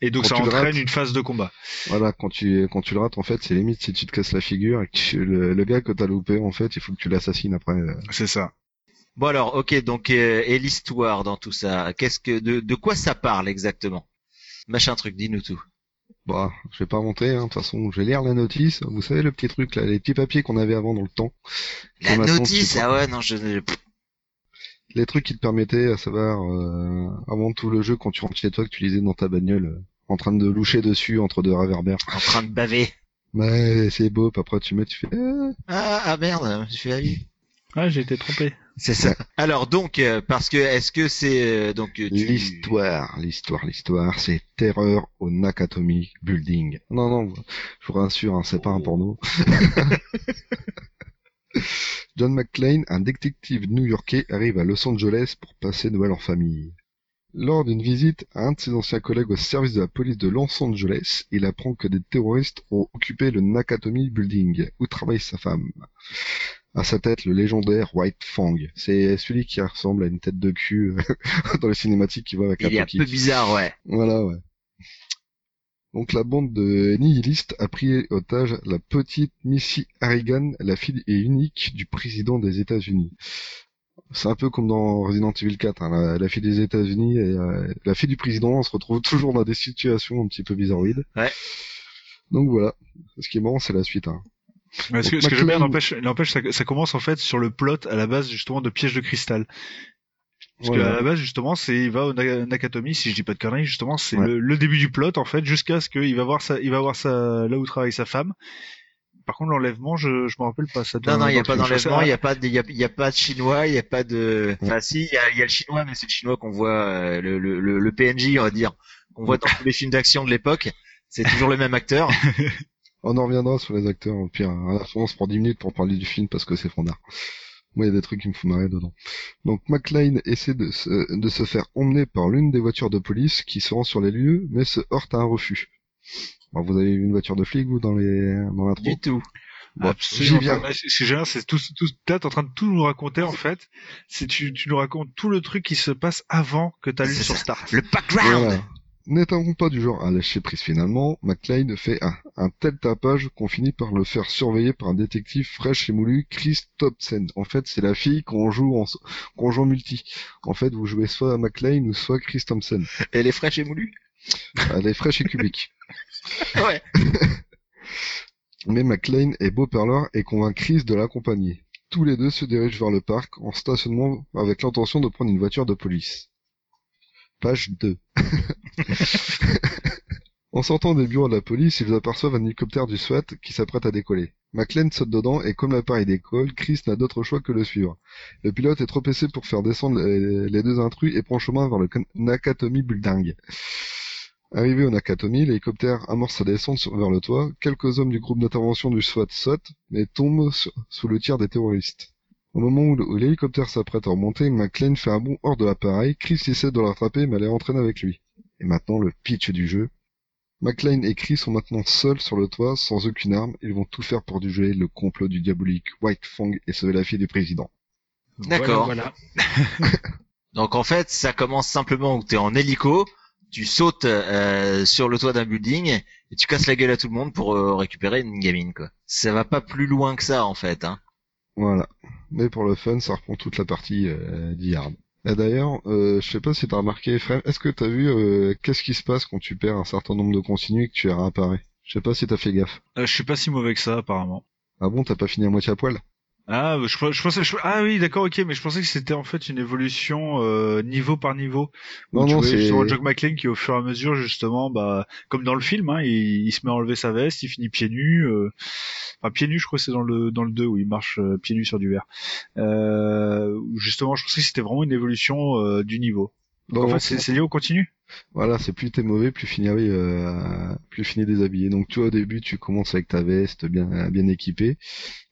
et donc quand ça entraîne rates- une phase de combat. Voilà, quand tu quand tu le rates, en fait, c'est limite si tu te casses la figure et que tu- le, le gars que t'as loupé, en fait, il faut que tu l'assassines après. euh. C'est ça. Bon alors, ok, donc euh, et l'histoire dans tout ça, qu'est-ce que de, de quoi ça parle exactement? Machin truc, dis-nous tout. Bah, je vais pas monter, hein. de toute façon, je vais lire la notice. Vous savez le petit truc là, les petits papiers qu'on avait avant dans le temps, La notice, ah ouais, non, je, je- pff, les trucs qui te permettaient, à savoir, euh, avant tout le jeu, quand tu rentres chez toi, que tu lisais dans ta bagnole, euh, en train de loucher dessus entre deux réverbères. en train de baver. Ouais, c'est beau. puis après tu mets, tu fais. euh, Ah, ah merde, je fais la vie. Ah, j'ai été trompé. C'est ça. Alors donc, euh, parce que est-ce que c'est euh, donc euh, tu... L'histoire, l'histoire, l'histoire, c'est Terreur au Nakatomi Building. Non, non, je vous rassure, hein, c'est pas un porno. *laughs* *laughs* John McClane, un détective new-yorkais, arrive à Los Angeles pour passer Noël en famille. Lors d'une visite à un de ses anciens collègues au service de la police de Los Angeles, il apprend que des terroristes ont occupé le Nakatomi Building, où travaille sa femme. À sa tête, le légendaire White Fang. C'est celui qui ressemble à une tête de cul euh, *laughs* dans les cinématiques qui va avec Il est la un peu bizarre, ouais. Voilà, ouais. Donc la bande de nihilistes a pris otage la petite Missy Harrigan, la fille et unique du président des États-Unis. C'est un peu comme dans Resident Evil 4, hein, la, la fille des États-Unis et euh, la fille du président, on se retrouve *laughs* toujours dans des situations un petit peu bizarroïdes. Ouais. Donc voilà. Ce qui est marrant, c'est la suite. Hein. Mais ce que, ce que j'aime bien, n'empêche, ça, ça commence en fait sur le plot à la base justement de piège de cristal. Parce Voilà. que à la base justement, c'est il va au Na- Nakatomi, si je dis pas de conneries, justement, c'est Ouais. le, le début du plot en fait, jusqu'à ce qu'il va voir sa, il va voir sa, là où travaille sa femme. Par contre, l'enlèvement, je, je me rappelle pas. Ça Non, non, il n'y a pas d'enlèvement, il n'y a pas de, il y a, y a pas de chinois, il n'y a pas de, enfin si, il y a, il y a le chinois, mais c'est le chinois qu'on voit, euh, le, le, le, le PNJ, on va dire, qu'on voit dans *laughs* tous les films d'action de l'époque. C'est toujours le même acteur. *laughs* On en reviendra sur les acteurs. Au pire, à la fin, on se prend 10 minutes pour parler du film parce que c'est fandard. Moi, il y a des trucs qui me font marrer dedans. Donc, McLean essaie de se, de se faire emmener par l'une des voitures de police qui se rend sur les lieux, mais se heurte à un refus. Bon, vous avez vu une voiture de flic, vous, dans les, dans l'intro? Du tout. Bon, Absolument j'y viens. pas. Ce que j'aime, c'est tout, tout, là, t'es en train de tout nous raconter, en fait. C'est, tu, tu nous racontes tout le truc qui se passe avant que t'allumes C'est sur. Start. Le background. Voilà. N'étant pas du genre à lâcher prise finalement, McLean fait un, un tel tapage qu'on finit par le faire surveiller par un détective fraîche et moulu, Chris Thompson. En fait, c'est la fille qu'on joue en, qu'on joue en multi. En fait, vous jouez soit à McLean ou soit Chris Thompson. Elle est fraîche et moulue. Elle est fraîche et cubique. *laughs* Ouais. *laughs* Mais McLean est beau parleur et convainc Chris de l'accompagner. Tous les deux se dirigent vers le parc en stationnement avec l'intention de prendre une voiture de police. Page 2. en sortant des bureaux de la police, ils aperçoivent un hélicoptère du SWAT qui s'apprête à décoller. McLean saute dedans et comme l'appareil décolle, Chris n'a d'autre choix que le suivre. Le pilote est trop pressé pour faire descendre les, deux intrus et prend chemin vers le Nakatomi Building. Arrivé au Nakatomi, l'hélicoptère amorce sa descente vers le toit. Quelques hommes du groupe d'intervention du SWAT sautent, mais tombent sous le tir des terroristes. Au moment où, le- l'hélicoptère s'apprête à remonter, McLean fait un bond hors de l'appareil. Chris essaie de l'attraper, mais elle est entraîne avec lui. Et maintenant, le pitch du jeu. McLean et Chris sont maintenant seuls sur le toit, sans aucune arme. Ils vont tout faire pour déjouer le complot du diabolique White Fang et sauver la fille du président. D'accord. Voilà, voilà. *laughs* Donc en fait, ça commence simplement où t'es en hélico, tu sautes euh, sur le toit d'un building et tu casses la gueule à tout le monde pour euh, récupérer une gamine quoi. Ça va pas plus loin que ça en fait. Hein. Voilà. Mais pour le fun, ça reprend toute la partie euh, d'Yard. Et d'ailleurs, euh, je sais pas si t'as remarqué, Ephraim, est-ce que t'as vu euh, qu'est-ce qui se passe quand tu perds un certain nombre de continues et que tu les réapparais Je sais pas si t'as fait gaffe. Euh, je suis pas si mauvais que ça, apparemment. Ah bon, t'as pas fini à moitié à poil? Ah, je, je pensais, je- ah oui, d'accord, ok, mais je pensais que c'était en fait une évolution euh, niveau par niveau. Où Non, tu non, c'est- justement Jock McClane qui, au fur et à mesure, justement, bah, comme dans le film, hein, il, il se met à enlever sa veste, il finit pieds nus. euh, Enfin, pieds nus, je crois que c'est dans le dans le 2 où il marche euh, pieds nus sur du verre. Euh, justement, je pensais que c'était vraiment une évolution euh, du niveau. Donc, en Non, fait, c'est c'est lié au continu? Voilà, c'est plus t'es mauvais, plus fini, oui, euh, plus fini déshabillé. Donc tu vois, au début, tu commences avec ta veste bien bien équipée.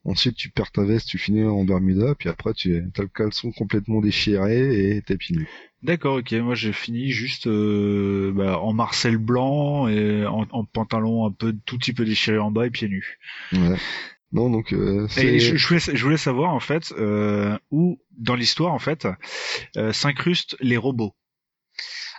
Ensuite, tu perds ta veste, tu finis en Bermuda, puis après, tu as le caleçon complètement déchiré et t'es pieds nus. D'accord, ok. Moi, j'ai fini juste euh, bah, en marcel blanc et en, en pantalon un peu tout petit peu déchiré en bas et pieds nus. Ouais. Non, donc euh, Et je voulais, je voulais savoir en fait euh, où dans l'histoire en fait euh, s'incrustent les robots?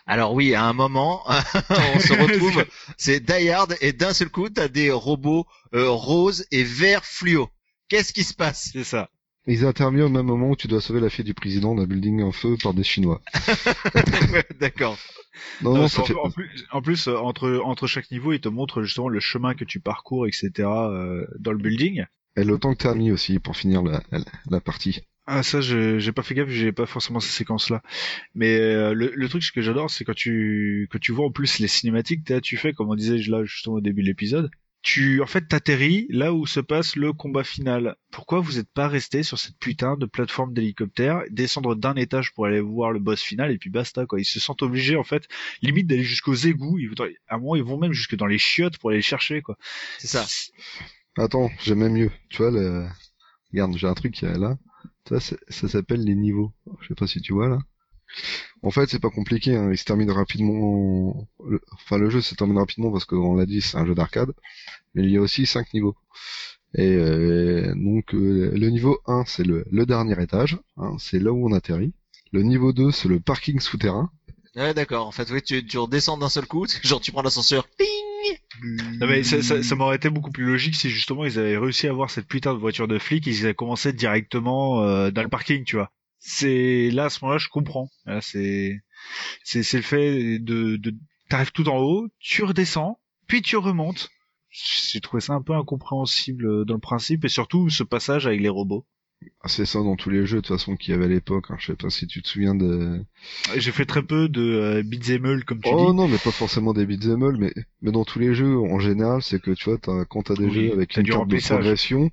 Alors oui, à un moment, *laughs* on se retrouve, c'est Die Hard et d'un seul coup, t'as des robots euh, roses et verts fluo. Qu'est-ce qui se passe? C'est ça. Ils interviennent au même moment où tu dois sauver la fille du président d'un building en feu par des Chinois. *laughs* D'accord. Non, non, ça en, fait... en plus, en plus, euh, entre entre chaque niveau, il te montre justement le chemin que tu parcours, etc. euh, dans le building. Et le temps que t'as mis aussi pour finir la, la, la partie. Ah ça, je- j'ai pas fait gaffe, j'ai pas forcément ces séquences-là. Mais euh, le, le truc ce que j'adore, c'est quand tu quand tu vois en plus les cinématiques, t'as- tu fais comme on disait là justement au début de l'épisode. Tu en fait t'atterris là où se passe le combat final. Pourquoi vous êtes pas resté sur cette putain de plateforme d'hélicoptère, descendre d'un étage pour aller voir le boss final et puis basta quoi. Ils se sentent obligés en fait, limite d'aller jusqu'aux égouts. Ils, à un moment ils vont même jusque dans les chiottes pour aller les chercher quoi. C'est ça. Attends, j'ai même mieux. Tu vois, le... Regarde, j'ai un truc qui est là. Ça, ça s'appelle les niveaux. Je sais pas si tu vois là. En fait, c'est pas compliqué. Hein. Il se termine rapidement. le- Enfin, le jeu se termine rapidement parce qu'on l'a dit, c'est un jeu d'arcade. Mais il y a aussi cinq niveaux. Et euh, donc, euh, le niveau 1, c'est le, le dernier étage. hein, c'est là où on atterrit. Le niveau 2, c'est le parking souterrain. Ouais, d'accord. En fait, oui, tu, tu redescends d'un seul coup, *laughs* genre tu prends l'ascenseur. Ping Non mais ça, ça, ça m'aurait été beaucoup plus logique si justement ils avaient réussi à avoir cette putain de voiture de flic, ils avaient commencé directement euh, dans le parking, tu vois. C'est là à ce moment-là je comprends. C'est c'est c'est le fait de de t'arrives tout en haut, tu redescends, puis tu remontes. J'ai trouvé ça un peu incompréhensible euh, dans le principe et surtout ce passage avec les robots. C'est ça dans tous les jeux de toute façon qu'il y avait à l'époque. Hein. Je sais pas si tu te souviens de. J'ai fait très peu de euh, all, comme tu Oh dis. non, mais pas forcément des beat'em all, mais mais dans tous les jeux en général, c'est que tu vois, t'as, quand t'as des Oui, jeux avec une carte de progression,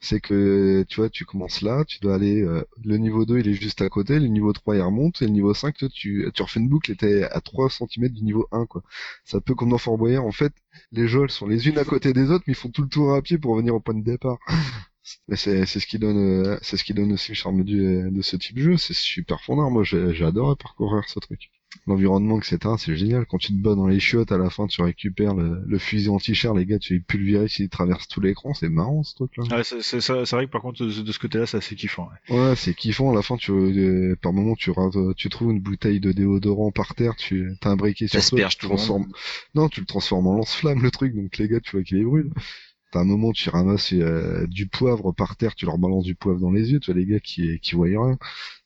c'est que tu vois, tu commences là, tu dois aller. euh, le niveau 2 il est juste à côté, le niveau 3 il remonte, et le niveau 5 toi, tu tu refais une boucle et t'es à 3 cm du niveau 1 quoi. C'est un peu comme dans Fort Boyard. En fait, les jeux elles sont les unes à côté des autres, mais ils font tout le tour à pied pour revenir au point de départ. *laughs* Mais c'est c'est ce qui donne euh, c'est ce qui donne aussi le charme du, de ce type de jeu. C'est super fondant. Moi, j'ai j'ai adoré parcourir ce truc. L'environnement, etc. C'est génial. Quand tu te bats dans les chiottes, à la fin, tu récupères le, le fusil anti-char. Les gars, tu les pulvérises, ils traversent tout l'écran. C'est marrant ce truc-là. Ouais, c'est c'est ça- c'est vrai que par contre de, de ce côté-là c'est assez kiffant. ouais. Ouais, c'est kiffant. À la fin, tu euh, par moment, tu rates- tu trouves une bouteille de déodorant par terre. Tu t'as un briquet sur toi. Tu tout transformes. Non, tu le transformes en lance-flamme le truc. Donc les gars, tu vois qu'il les brûle. T'as un moment, tu ramasses euh, du poivre par terre, tu leur balances du poivre dans les yeux, tu vois les gars qui qui voient rien.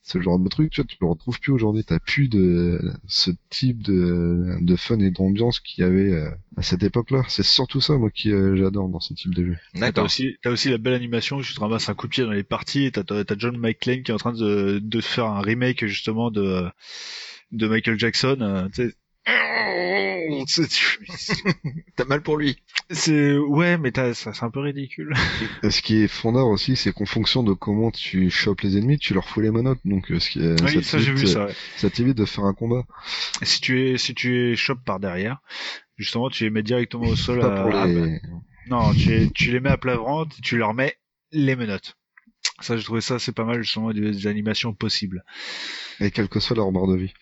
Ce genre de truc, tu vois, tu le retrouves plus aujourd'hui. T'as plus de ce type de de fun et d'ambiance qu'il y avait euh, à cette époque-là. C'est surtout ça, moi, qui euh, j'adore dans ce type de jeu. T'as aussi, t'as aussi la belle animation où tu te ramasses un coup de pied dans les parties et t'as, John McClane qui est en train de, de faire un remake justement de, de Michael Jackson. euh, tu sais. *laughs* *laughs* T'as mal pour lui. C'est, ouais, mais t'as, ça, c'est un peu ridicule. *laughs* Ce qui est fondard aussi, c'est qu'en fonction de comment tu chopes les ennemis, tu leur fous les menottes. Donc, euh, ce qui est, oui, ça j'ai t'évite, vu ça. ouais. ça t'évite de faire un combat. Si tu es, si tu es chop par derrière, justement, tu les mets directement au sol. Pas à- pour non, tu, les- tu les mets à plat ventre, et tu leur mets les menottes. Ça, j'ai trouvé ça, c'est pas mal justement des, des animations possibles. Et quelle que soit leur barre de vie.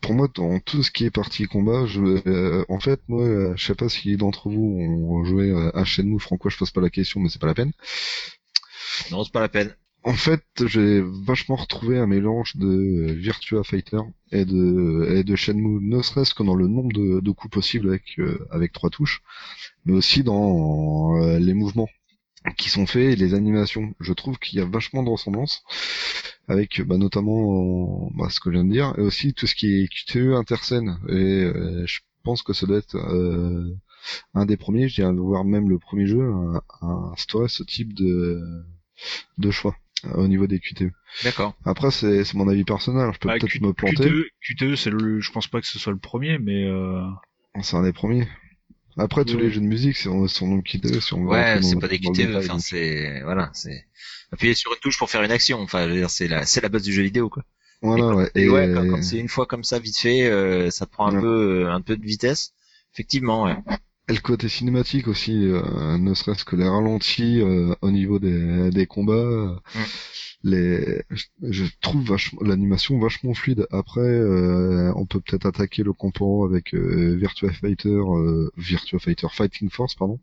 Pour moi, dans tout ce qui est partie combat, je, euh, en fait, moi, euh, je sais pas si d'entre vous ont joué euh, à Shenmue, Franco, je pose pas la question, mais c'est pas la peine. Non, c'est pas la peine. En fait, j'ai vachement retrouvé un mélange de euh, Virtua Fighter et de et de Shenmue, ne serait-ce que dans le nombre de, de coups possibles avec euh, avec trois touches, mais aussi dans euh, les mouvements qui sont faits et les animations. Je trouve qu'il y a vachement de ressemblance avec bah, notamment bah, ce que je viens de dire et aussi tout ce qui est QTE interscène et euh, je pense que ça doit être euh, un des premiers, je dirais voire même le premier jeu à, à instaurer ce type de de choix euh, au niveau des QTE. D'accord. Après c'est c'est mon avis personnel, je peux Ah, peut-être Q- me planter. QTE, QTE, c'est le, je pense pas que ce soit le premier, mais euh, C'est un des premiers. Après tous Oui. les jeux de musique c'est son nom QTE si on Ouais, c'est pas des enfin c'est voilà, c'est appuyer sur une touche pour faire une action. Enfin, je veux dire, c'est la c'est la base du jeu vidéo quoi. Voilà ouais. Et, ouais, quand, quand c'est une fois comme ça vite fait, euh, ça prend un Ouais. peu euh, un peu de vitesse. Effectivement, ouais. Et le côté cinématique aussi, euh, ne serait-ce que les ralentis euh, au niveau des, des combats, euh, Mm. les, je, trouve vachement l'animation vachement fluide. Après, euh, on peut peut-être attaquer le comparant avec euh, Virtua Fighter, euh, Virtua Fighter Fighting Force, pardon.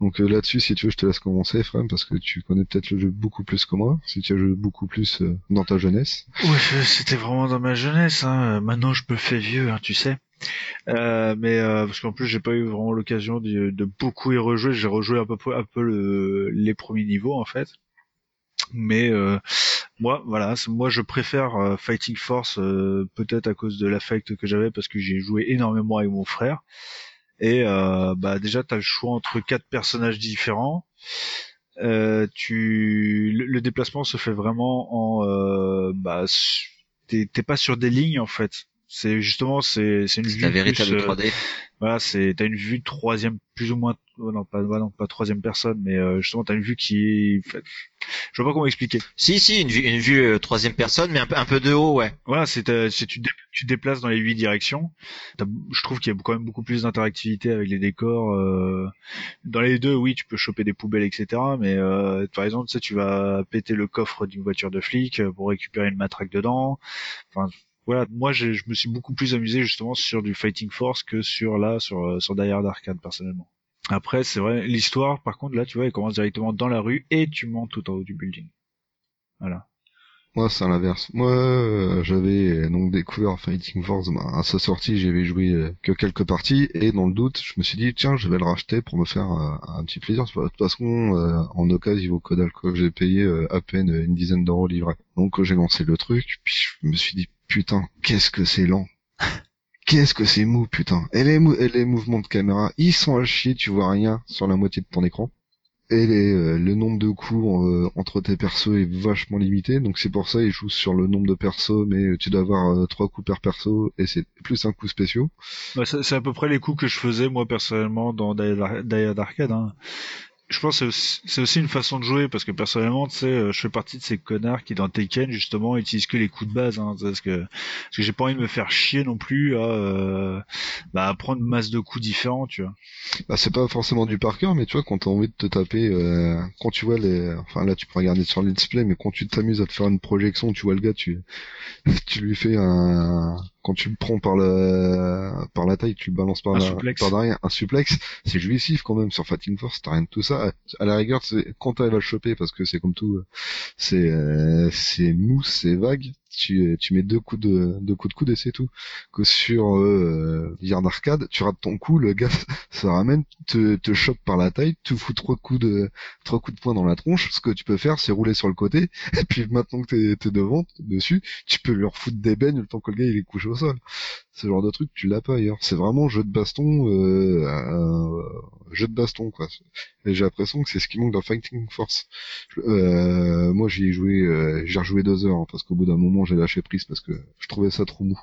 Donc euh, là-dessus, si tu veux, je te laisse commencer, Frem, parce que tu connais peut-être le jeu beaucoup plus que moi, si tu as joué beaucoup plus euh, dans ta jeunesse. ouais, c'était vraiment dans ma jeunesse. Hein. Maintenant, je me fais vieux, hein, tu sais. Euh, mais euh, parce qu'en plus, j'ai pas eu vraiment l'occasion de, beaucoup y rejouer. J'ai rejoué un peu, un les premiers niveaux en fait. Mais euh, moi, voilà, moi je préfère euh, Fighting Force peut-être à cause de l'affect que j'avais parce que j'ai joué énormément avec mon frère. Et bah déjà t'as le choix entre quatre personnages différents. Tu le, le déplacement se fait vraiment en bah t'es pas sur des lignes en fait. C'est justement c'est c'est une vue la plus, véritable euh, 3D. voilà, c'est t'as une vue troisième plus ou moins oh non pas non pas troisième personne mais euh, justement t'as une vue qui est je vois pas comment expliquer. Si, si, une vue, une vue euh, troisième personne, mais un peu, un peu de haut, ouais. Voilà, c'est euh, c'est- tu, dé- tu te déplaces dans les huit directions. Je trouve qu'il y a quand même beaucoup plus d'interactivité avec les décors. euh, Dans les deux, oui, tu peux choper des poubelles, etc. Mais euh, par exemple, tu sais, tu vas péter le coffre d'une voiture de flic euh, pour récupérer une matraque dedans. Enfin, voilà, moi, je me suis beaucoup plus amusé justement sur du Fighting Force que sur là, sur euh, sur Die Arcade personnellement. Après, c'est vrai, l'histoire, par contre, là, tu vois, elle commence directement dans la rue et tu montes tout en haut du building. Voilà. Moi, c'est à l'inverse. Moi, euh, j'avais euh, donc découvert Fighting Force bah, à sa sortie, j'avais joué euh, que quelques parties, et dans le doute, je me suis dit, tiens, je vais le racheter pour me faire euh, un petit plaisir. De toute façon, en occasion, il vaut que dalle. J'ai payé à peine une dizaine d'euros livré. Donc, j'ai lancé le truc, puis je me suis dit, putain, qu'est-ce que c'est lent Qu'est-ce que c'est mou, putain. Et les, mouvements de caméra, ils sont à chier, tu vois rien sur la moitié de ton écran. Et les, euh, le nombre de coups euh, entre tes persos est vachement limité, donc c'est pour ça ils jouent sur le nombre de persos, mais tu dois avoir euh, trois coups par perso et c'est plus un coup spéciaux. Bah, c'est à peu près les coups que je faisais moi personnellement dans Die Hard Die Hard Arcade. Hein. Je pense que c'est aussi- une façon de jouer parce que personnellement, tu sais, euh, je fais partie de ces connards qui dans Tekken justement utilisent que les coups de base, hein, parce que parce que j'ai pas envie de me faire chier non plus à euh, bah, à prendre masse de coups différents, tu vois. Bah c'est pas forcément du par cœur, mais tu vois quand t'as envie de te taper, euh, quand tu vois les, enfin là tu peux regarder sur le display, mais quand tu t'amuses à te faire une projection, tu vois le gars, tu, *laughs* tu lui fais un, quand tu le prends par la, par la taille, tu le balances par Un la, suplex. par derrière, un suplex, c'est jouissif quand même sur Fighting Force, t'as rien de tout ça. À la rigueur, quand t'arrives à le choper, parce que c'est comme tout, c'est, euh, c'est mou, c'est vague. Tu, tu mets deux coups de deux coups de coude et c'est tout. Que sur euh, Yard Arcade, tu rates ton coup, le gars *laughs* se ramène, te, te chope par la taille, te fout trois coups de trois coups de poing dans la tronche. Ce que tu peux faire, c'est rouler sur le côté. *laughs* Et puis maintenant que t'es t'es devant, dessus, tu peux lui refoutre des beignes le temps que le gars il est couché au sol. Ce genre de truc, tu l'as pas ailleurs. C'est vraiment jeu de baston, euh, un jeu de baston quoi. Et j'ai l'impression que c'est ce qui manque dans Fighting Force. Euh, moi j'y ai joué, euh, j'ai rejoué deux heures hein, parce qu'au bout d'un moment j'ai lâché prise parce que je trouvais ça trop mou.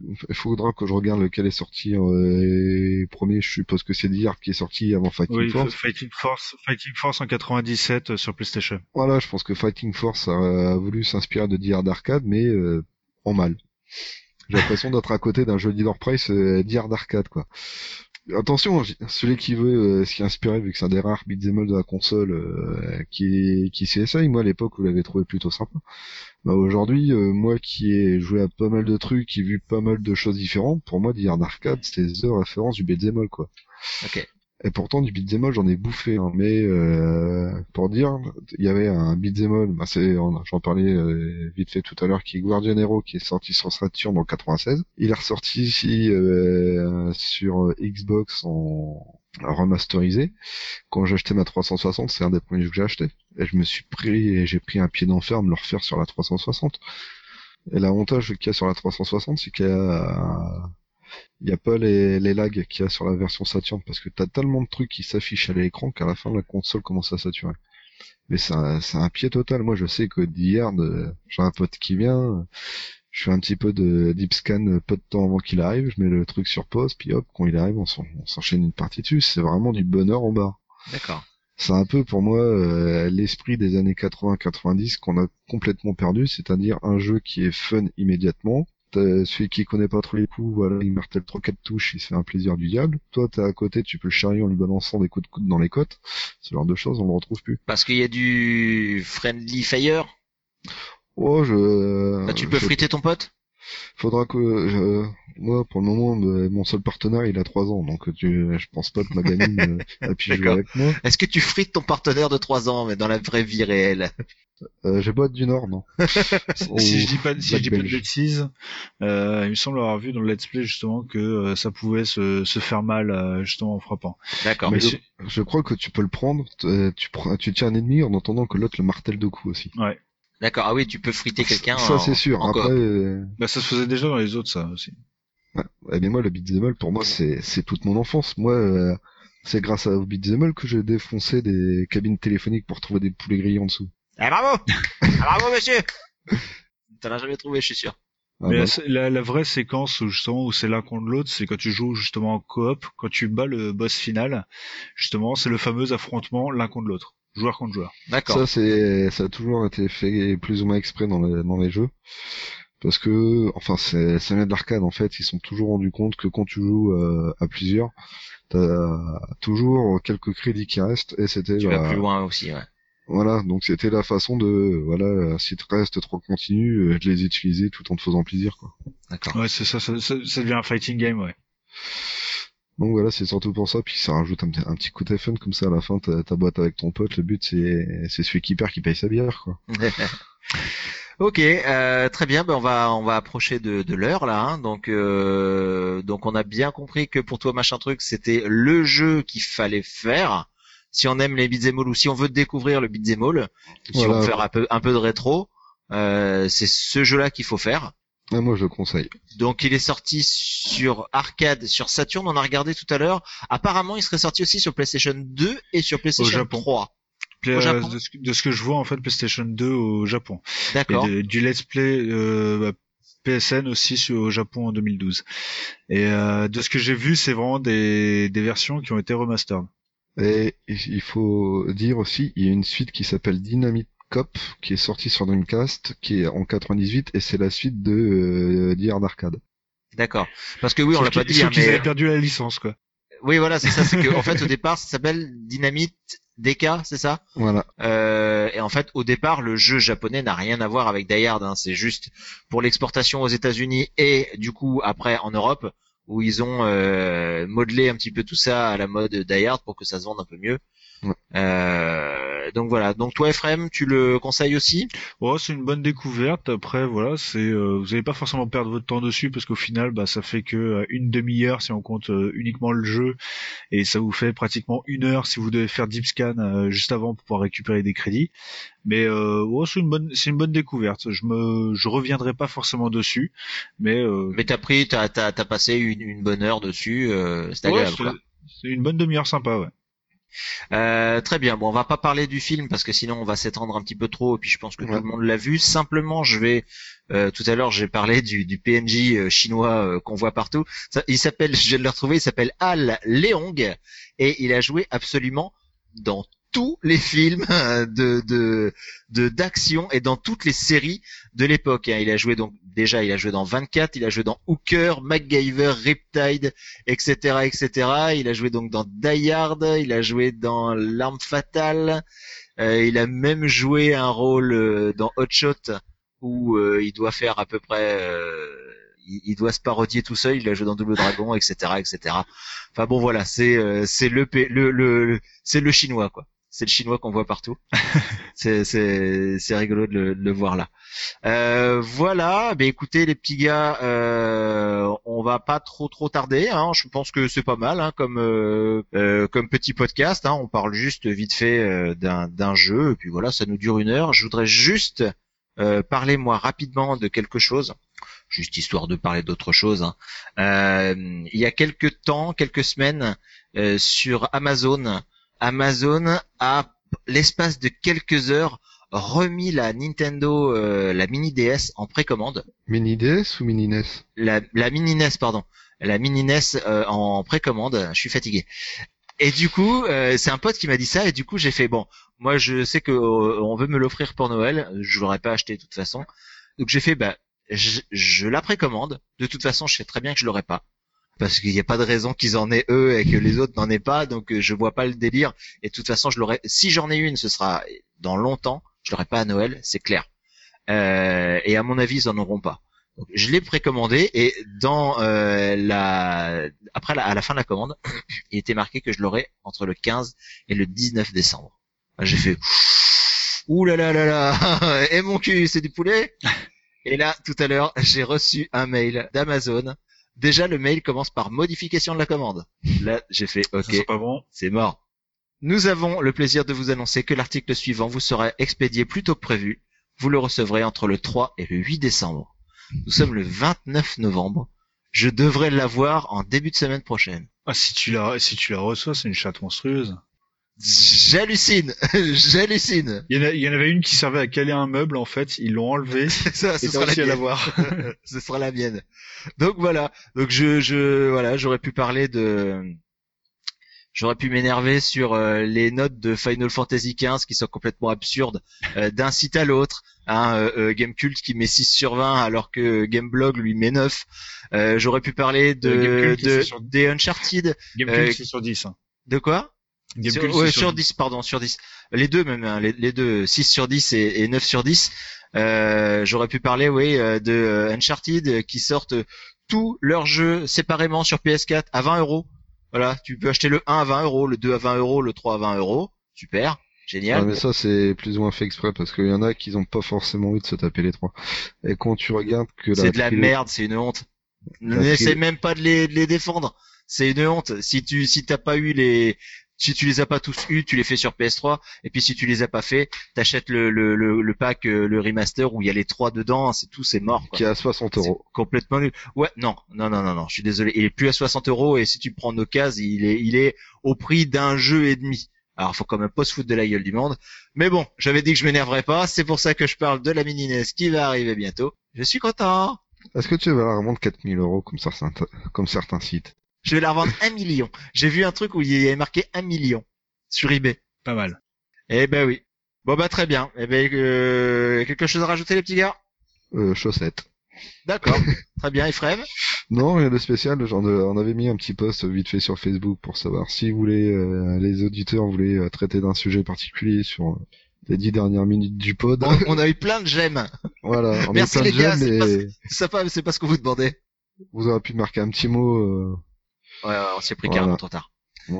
Il faudra que je regarde lequel est sorti euh, premier. Je suppose que c'est d'hier qui est sorti avant Fighting Oui, Force. Fighting Force, Fighting Force en 97 euh, sur PlayStation. Voilà, je pense que Fighting Force a, a voulu s'inspirer de The Hard Arcade, mais euh, en mal. J'ai l'impression d'être à côté d'un jeu d'Hard Price euh, The Hard Arcade, quoi. Attention, j- celui qui veut euh, s'y inspirer, vu que c'est un des rares beat'em de la console euh, qui, qui s'y essaye, moi à l'époque vous l'avez trouvé plutôt sympa. Bah, aujourd'hui, euh, moi qui ai joué à pas mal de trucs, qui ai vu pas mal de choses différentes, pour moi The Hard Arcade c'était the référence du beat'em quoi. Ok. Et pourtant, du beat'em j'en ai bouffé. hein. Mais euh, pour dire, il y avait un beat'em all, bah, c'est, j'en parlais euh, vite fait tout à l'heure, qui est Guardian Hero, qui est sorti sur Saturn en 96. Il est ressorti ici euh, sur Xbox en remasterisé. Quand j'ai acheté ma 360, c'est un des premiers jeux que j'ai acheté. Et je me suis pris, et j'ai pris un pied d'enfer à me le refaire sur la 360. Et l'avantage qu'il y a sur la 360, c'est qu'il y a il n'y a pas les, les lags qu'il y a sur la version Saturn parce que t'as tellement de trucs qui s'affichent à l'écran qu'à la fin la console commence à saturer. Mais c'est un, un pied total. Moi je sais que d'hier, de- j'ai un pote qui vient, je fais un petit peu de deep scan peu de temps avant qu'il arrive, je mets le truc sur pause, puis hop, quand il arrive, on s'enchaîne une partie dessus. C'est vraiment du bonheur en bas. D'accord. C'est un peu pour moi euh, l'esprit des années 80-90 qu'on a complètement perdu, c'est-à-dire un jeu qui est fun immédiatement. Celui qui connaît pas trop les coups, voilà, il martèle trois quatre touches, il se fait un plaisir du diable. Toi, t'es à côté, tu peux le charrier en lui balançant des coups de coude dans les côtes. Ce genre de choses, on le retrouve plus. Parce qu'il y a du friendly fire? Oh, je. Bah, tu peux je- friter ton pote? Faudra que je... moi, pour le moment, me- mon seul partenaire, il a trois ans, donc tu... je pense pas que ma gamine euh, *laughs* a pu jouer avec moi. Est-ce que tu frites ton partenaire de 3 ans, mais dans la vraie vie réelle? Euh, J'ai beau être du Nord, non *laughs* si je dis pas, si je Black dis pas de bêtises, euh, il me semble avoir vu dans le let's play justement que euh, ça pouvait se, se faire mal euh, justement en frappant. D'accord. Mais Mais je, je crois que tu peux le prendre, tu, tu tiens un ennemi en entendant que l'autre le martèle de coups aussi. D'accord. Ah oui, tu peux friter quelqu'un. Ça en- c'est sûr. en Après, euh, Bah ça se faisait déjà dans les autres ça aussi. eh bien moi le beat'em pour moi c'est c'est toute mon enfance. Moi euh, c'est grâce à au beat'em que j'ai défoncé des cabines téléphoniques pour trouver des poulets grillés en dessous. Ah bravo *laughs* Ah bravo monsieur T'en as jamais trouvé, je suis sûr. Ah Mais bah, la vraie séquence où justement où c'est l'un contre l'autre, c'est quand tu joues justement en coop, quand tu bats le boss final, justement, c'est le fameux affrontement l'un contre l'autre, joueur contre joueur. D'accord. Ça, c'est, ça a toujours été fait plus ou moins exprès dans les, dans les jeux. Parce que, enfin, c'est, ça vient de l'arcade, en fait. Ils se sont toujours rendus compte que quand tu joues euh, à plusieurs, t'as toujours quelques crédits qui restent, et c'était, Tu bah, vas plus loin aussi, ouais. voilà, donc c'était la façon de, voilà, si te reste trois continues, euh, de les utiliser tout en te faisant plaisir, quoi. D'accord. Ouais, c'est ça, ça, ça, ça devient un fighting game, ouais. Donc voilà, c'est surtout pour ça, puis ça rajoute un, petit- un petit coup de fun comme ça à la fin, ta, boîte avec ton pote, le but c'est, c'est celui qui perd qui paye sa bière, quoi. *laughs* ok, euh, très bien. Ben on va on va approcher de, de l'heure là. hein. Donc euh, donc on a bien compris que pour toi machin truc c'était le jeu qu'il fallait faire. Si on aime les beat'em all ou si on veut découvrir le beat'em all, si on veut faire un peu un peu de rétro, euh, c'est ce jeu-là qu'il faut faire. Ah, moi je le conseille. Donc il est sorti sur arcade, sur Saturn, on a regardé tout à l'heure. Apparemment, il serait sorti aussi sur PlayStation 2 et sur PlayStation Japon. 3. Pla- Au Japon de, ce, que- de ce que je vois en fait, PlayStation 2 au Japon. D'accord. du Let's Play euh, bah, PSN aussi sur, au Japon en 2012. Et euh, de ce que j'ai vu, c'est vraiment des, des versions qui ont été remastered. Et il faut dire aussi, il y a une suite qui s'appelle Dynamite Cop, qui est sortie sur Dreamcast, qui est en 98, et c'est la suite de euh, The Hard Arcade. D'accord. Parce que oui, on l'a pas dit, sauf hein, mais avaient perdu la licence, quoi. oui, voilà, c'est ça. C'est que *laughs* en fait, au départ, ça s'appelle Dynamite DK, c'est ça? Voilà. Euh, Et en fait, au départ, le jeu japonais n'a rien à voir avec Die Hard. Hein. C'est juste pour l'exportation aux États-Unis et du coup après en Europe, où ils ont euh, modelé un petit peu tout ça à la mode Die Hard pour que ça se vende un peu mieux. Ouais. Euh, donc voilà. Donc toi, Ephraim, tu le conseilles aussi? Oh, c'est une bonne découverte. Après, voilà, c'est euh, vous n'allez pas forcément perdre votre temps dessus parce qu'au final, bah, ça fait que euh, une demi-heure si on compte euh, uniquement le jeu, et ça vous fait pratiquement une heure si vous devez faire deep scan euh, juste avant pour pouvoir récupérer des crédits. Mais euh, oh, c'est une bonne, c'est une bonne découverte. Je me, je reviendrai pas forcément dessus, mais, euh, Mais t'as pris, t'as t'as t'as passé une, une bonne heure dessus. Euh, c'est ouais, agréable. c'est- quoi. c'est une bonne demi-heure sympa, ouais. Euh, très bien. Bon, on va pas parler du film parce que sinon on va s'étendre un petit peu trop. Et puis je pense que Ouais. tout le monde l'a vu. Simplement, je vais. euh, tout à l'heure, j'ai parlé du, du PNJ euh, chinois qu'on voit partout. Ça, il s'appelle, je viens de le retrouver. Il s'appelle Al Leong et il a joué absolument dans tous les films euh, de de d'action et dans toutes les séries de l'époque. hein. Il a joué donc déjà, il a joué dans 24, il a joué dans Hooker, MacGyver, Riptide, etc., etc. Il a joué donc dans Die Hard, il a joué dans L'arme fatale, euh, il a même joué un rôle euh, dans Hot Shot où euh, il doit faire à peu près, euh, il, doit se parodier tout seul. Il a joué dans Double Dragon, etc., etc. Enfin bon, voilà, c'est euh, c'est le le le- c'est le chinois quoi. C'est le chinois qu'on voit partout. *laughs* c'est c'est c'est rigolo de le, de le voir là. Euh, voilà, ben écoutez les petits gars, euh, on va pas trop trop tarder. Hein. Je pense que c'est pas mal hein, comme euh, euh, comme petit podcast. Hein. On parle juste vite fait euh, d'un d'un jeu et puis voilà, ça nous dure une heure. Je voudrais juste euh, parler moi rapidement de quelque chose, juste histoire de parler d'autre chose. hein. Euh, il y a quelques temps, quelques semaines, euh, sur Amazon, Amazon a l'espace de quelques heures remis la Nintendo, euh, la mini DS en précommande, Mini DS ou Mini NES la, la mini NES pardon, la mini NES euh, en précommande. Je suis fatigué. Et du coup, euh, c'est un pote qui m'a dit ça et du coup j'ai fait bon, moi je sais que euh, on veut me l'offrir pour Noël, je l'aurais pas acheté de toute façon. Donc j'ai fait bah je, je la précommande. De toute façon, je sais très bien que je l'aurai pas parce qu'il n'y a pas de raison qu'ils en aient eux et que les autres n'en aient pas. Donc euh, je vois pas le délire. Et de toute façon, je l'aurai. Si j'en ai une, ce sera dans longtemps. Je l'aurai pas à Noël, c'est clair. Euh, et à mon avis, ils en auront pas. Donc, je l'ai précommandé et dans euh, la après la- à la fin de la commande, il était marqué que je l'aurais entre le 15 et le 19 décembre. J'ai fait ouh là là là là *laughs* et mon cul c'est du poulet. *laughs* Et là tout à l'heure j'ai reçu un mail d'Amazon. Déjà le mail commence par modification de la commande. Là j'ai fait ok pas bon. c'est mort. Nous avons le plaisir de vous annoncer que l'article suivant vous sera expédié plus tôt que prévu. Vous le recevrez entre le 3 et le 8 décembre. Nous sommes le 29 novembre. Je devrais l'avoir en début de semaine prochaine. Ah, si tu la, si tu la reçois, c'est une chatte monstrueuse. J'hallucine, *laughs* j'hallucine. Il y, en a- il y en avait une qui servait à caler un meuble en fait, ils l'ont enlevé *laughs* Ça, ce et sera la à mienne. l'avoir. *laughs* ce sera la mienne. Donc voilà. Donc je, je, voilà, j'aurais pu parler de, j'aurais pu m'énerver sur euh, les notes de Final Fantasy XV qui sont complètement absurdes euh, d'un site à l'autre. Hein, euh, euh, Gamecult qui met 6 sur 20 alors que Gameblog lui met 9. Euh, j'aurais pu parler de, de sur- des Uncharted. Gamecult c'est sur 10. hein. De quoi? Sur, ouais, c'est sur 10, pardon, sur 10. Les deux même, hein, les, les deux, 6 sur 10 et, et 9 sur 10. Euh, J'aurais pu parler, oui, euh, de euh, Uncharted euh, qui sortent tous leurs jeux séparément sur PS4 à 20 euros. Voilà, tu peux acheter le 1 à 20 euros, le 2 à 20 euros, le 3 à 20 euros. Super, génial. Ouais, mais ça c'est plus ou moins fait exprès parce qu'il y en a qui ont pas forcément envie de se taper les trois. Et quand tu regardes que la C'est de la merde, c'est une honte. N'essaie même pas de les, de les défendre. C'est une honte. Si tu si t'as pas eu les si tu les as pas tous eu, tu les fais sur PS3. Et puis si tu les as pas fait, t'achètes le, le, le, le pack, euh, le remaster où il y a les trois dedans. C'est tout, c'est mort. quoi. qui est à 60 C'est euros. complètement nul. Ouais, non, non, non, non, non. Je suis désolé. Il est plus à 60 euros et si tu prends nos cases, il est, il est au prix d'un jeu et demi. Alors, faut quand même pas se foutre de la gueule du monde. Mais bon, j'avais dit que je m'énerverais pas. C'est pour ça que je parle de la mini NES qui va arriver bientôt. Je suis content. Est-ce que tu vas la revendre 4000 euros comme certains, comme certains sites Je vais la revendre un million. J'ai vu un truc où il y avait marqué un million sur eBay. Pas mal. Eh ben oui. Bon bah très bien. Eh ben euh, quelque chose à rajouter les petits gars? Euh, Chaussettes. D'accord. *laughs* très bien. Ephraim Non, rien de spécial. J'en ai- on avait mis un petit post vite fait sur Facebook pour savoir si vous voulez, euh, les auditeurs voulaient euh, traiter d'un sujet particulier sur euh, les dix dernières minutes du pod. on, on a eu plein de j'aime. *laughs* voilà. On Merci a plein les de gars, c'est et C'est pas, c'est pas ce que vous demandez. vous aurez pu marquer un petit mot. Euh, Ouais, on s'est pris Voilà. carrément trop tard.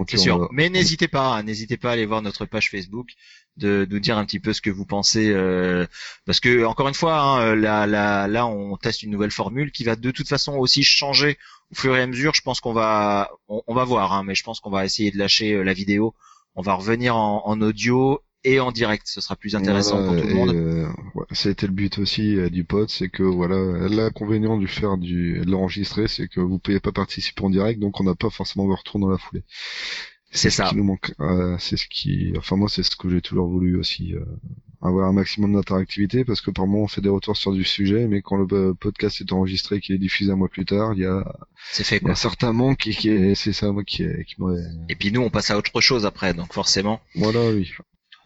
C'est sûr. va- Mais n'hésitez pas, hein, n'hésitez pas à aller voir notre page Facebook, de nous dire un petit peu ce que vous pensez, euh, parce que encore une fois, hein, là, là, là, on teste une nouvelle formule qui va de toute façon aussi changer au fur et à mesure. Je pense qu'on va, on, on va voir, hein, mais je pense qu'on va essayer de lâcher euh, la vidéo. On va revenir en, en audio et en direct. Ce sera plus intéressant Voilà, pour tout le et, monde. euh, ouais, c'était le but aussi euh, du pod, c'est que voilà, l'inconvénient du faire du de l'enregistrer, c'est que vous pouvez pas participer en direct, donc on n'a pas forcément de retour dans la foulée. C'est ce ça. qui nous manque. euh, c'est ce qui, enfin moi c'est ce que j'ai toujours voulu aussi, euh, avoir un maximum d'interactivité, parce que par moment on fait des retours sur du sujet, mais quand le euh, podcast est enregistré et qu'il est diffusé un mois plus tard, il y a, C'est fait il y a quoi. certains manques qui est- c'est ça moi qui, qui m'aurait- Et puis nous, on passe à autre chose après, donc forcément. voilà oui.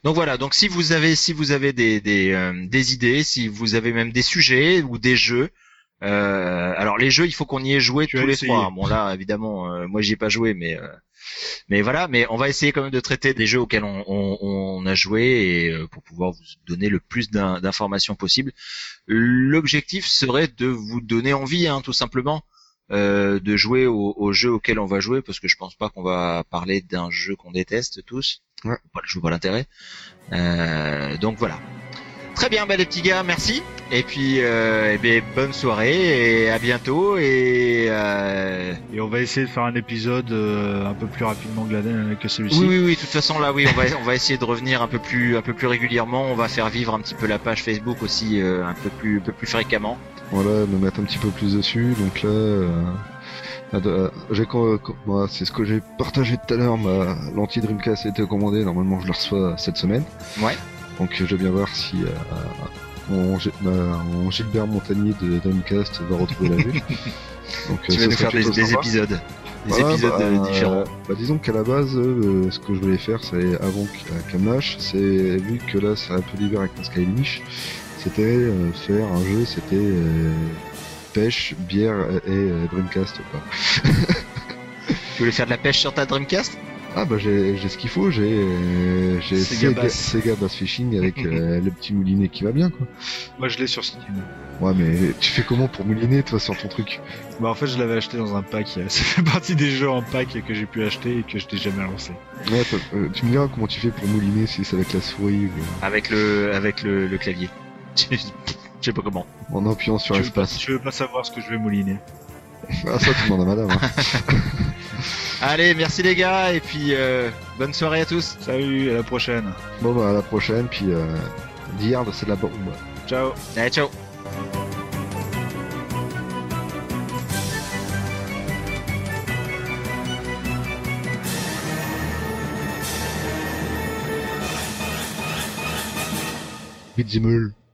Donc voilà, donc si vous avez si vous avez des des, euh, des idées, si vous avez même des sujets ou des jeux, euh, alors les jeux, il faut qu'on y ait joué Tu tous les essayé. trois. Bon là, évidemment, euh, moi j'y ai pas joué, mais euh, mais voilà, mais on va essayer quand même de traiter des jeux auxquels on, on, on a joué et euh, pour pouvoir vous donner le plus d'in- d'informations possible. L'objectif serait de vous donner envie, hein, tout simplement. Euh, de jouer aux, aux jeux auxquels on va jouer parce que je pense pas qu'on va parler d'un jeu qu'on déteste tous Ouais. Je vois pas l'intérêt euh, donc voilà. Très bien, bah, les petits gars, merci. Et puis, euh, eh bien, bonne soirée et à bientôt. Et euh, Et on va essayer de faire un épisode euh, un peu plus rapidement que, la- que celui-ci. oui, oui, oui. De toute façon, là, oui, on va, on va essayer de revenir un peu plus, un peu plus régulièrement. On va faire vivre un petit peu la page Facebook aussi, euh, un peu plus, un peu plus fréquemment. Voilà, me mettre un petit peu plus dessus. Donc là, j'ai moi, c'est ce que j'ai partagé tout à l'heure. Ma lentille Dreamcast a été commandée. Normalement, je la reçois cette semaine. Ouais. Donc, je vais bien voir si euh, mon, Gilbert Montagnier de Dreamcast va retrouver la vue. *laughs* Donc, Tu euh, vas nous faire des, épisodes, des épisodes bah, euh, différents. Bah, disons qu'à la base, euh, ce que je voulais faire, c'est avant lâche, c'est vu que là, c'est un peu l'hiver avec Skylish, c'était euh, faire un jeu, c'était euh, pêche, bière et Dreamcast. Quoi. *laughs* Tu voulais faire de la pêche sur ta Dreamcast? Ah bah j'ai j'ai ce qu'il faut, j'ai euh, j'ai Sega Sega, Bass. Sega Bass Fishing avec *laughs* euh, le petit moulinet qui va bien quoi. Moi, je l'ai sur Steam. Ouais mais tu fais comment pour mouliner toi sur ton truc? Bah, en fait, je l'avais acheté dans un pack. *laughs* Ça fait partie des jeux en pack que j'ai pu acheter et que je n'ai jamais lancé. Ouais, euh, tu me diras comment tu fais pour mouliner si c'est avec la souris ou avec le, avec le, le clavier. *laughs* Je sais pas comment. en appuyant sur veux, pas, espace. je veux pas savoir ce que je vais mouliner. Ah ça tu demandes à madame. Hein. Allez, merci les gars, et puis euh, bonne soirée à tous. Salut, à la prochaine. Bon, bah, à la prochaine, puis euh, d'hier, c'est de la bombe. Ciao. Allez, ciao. Bitte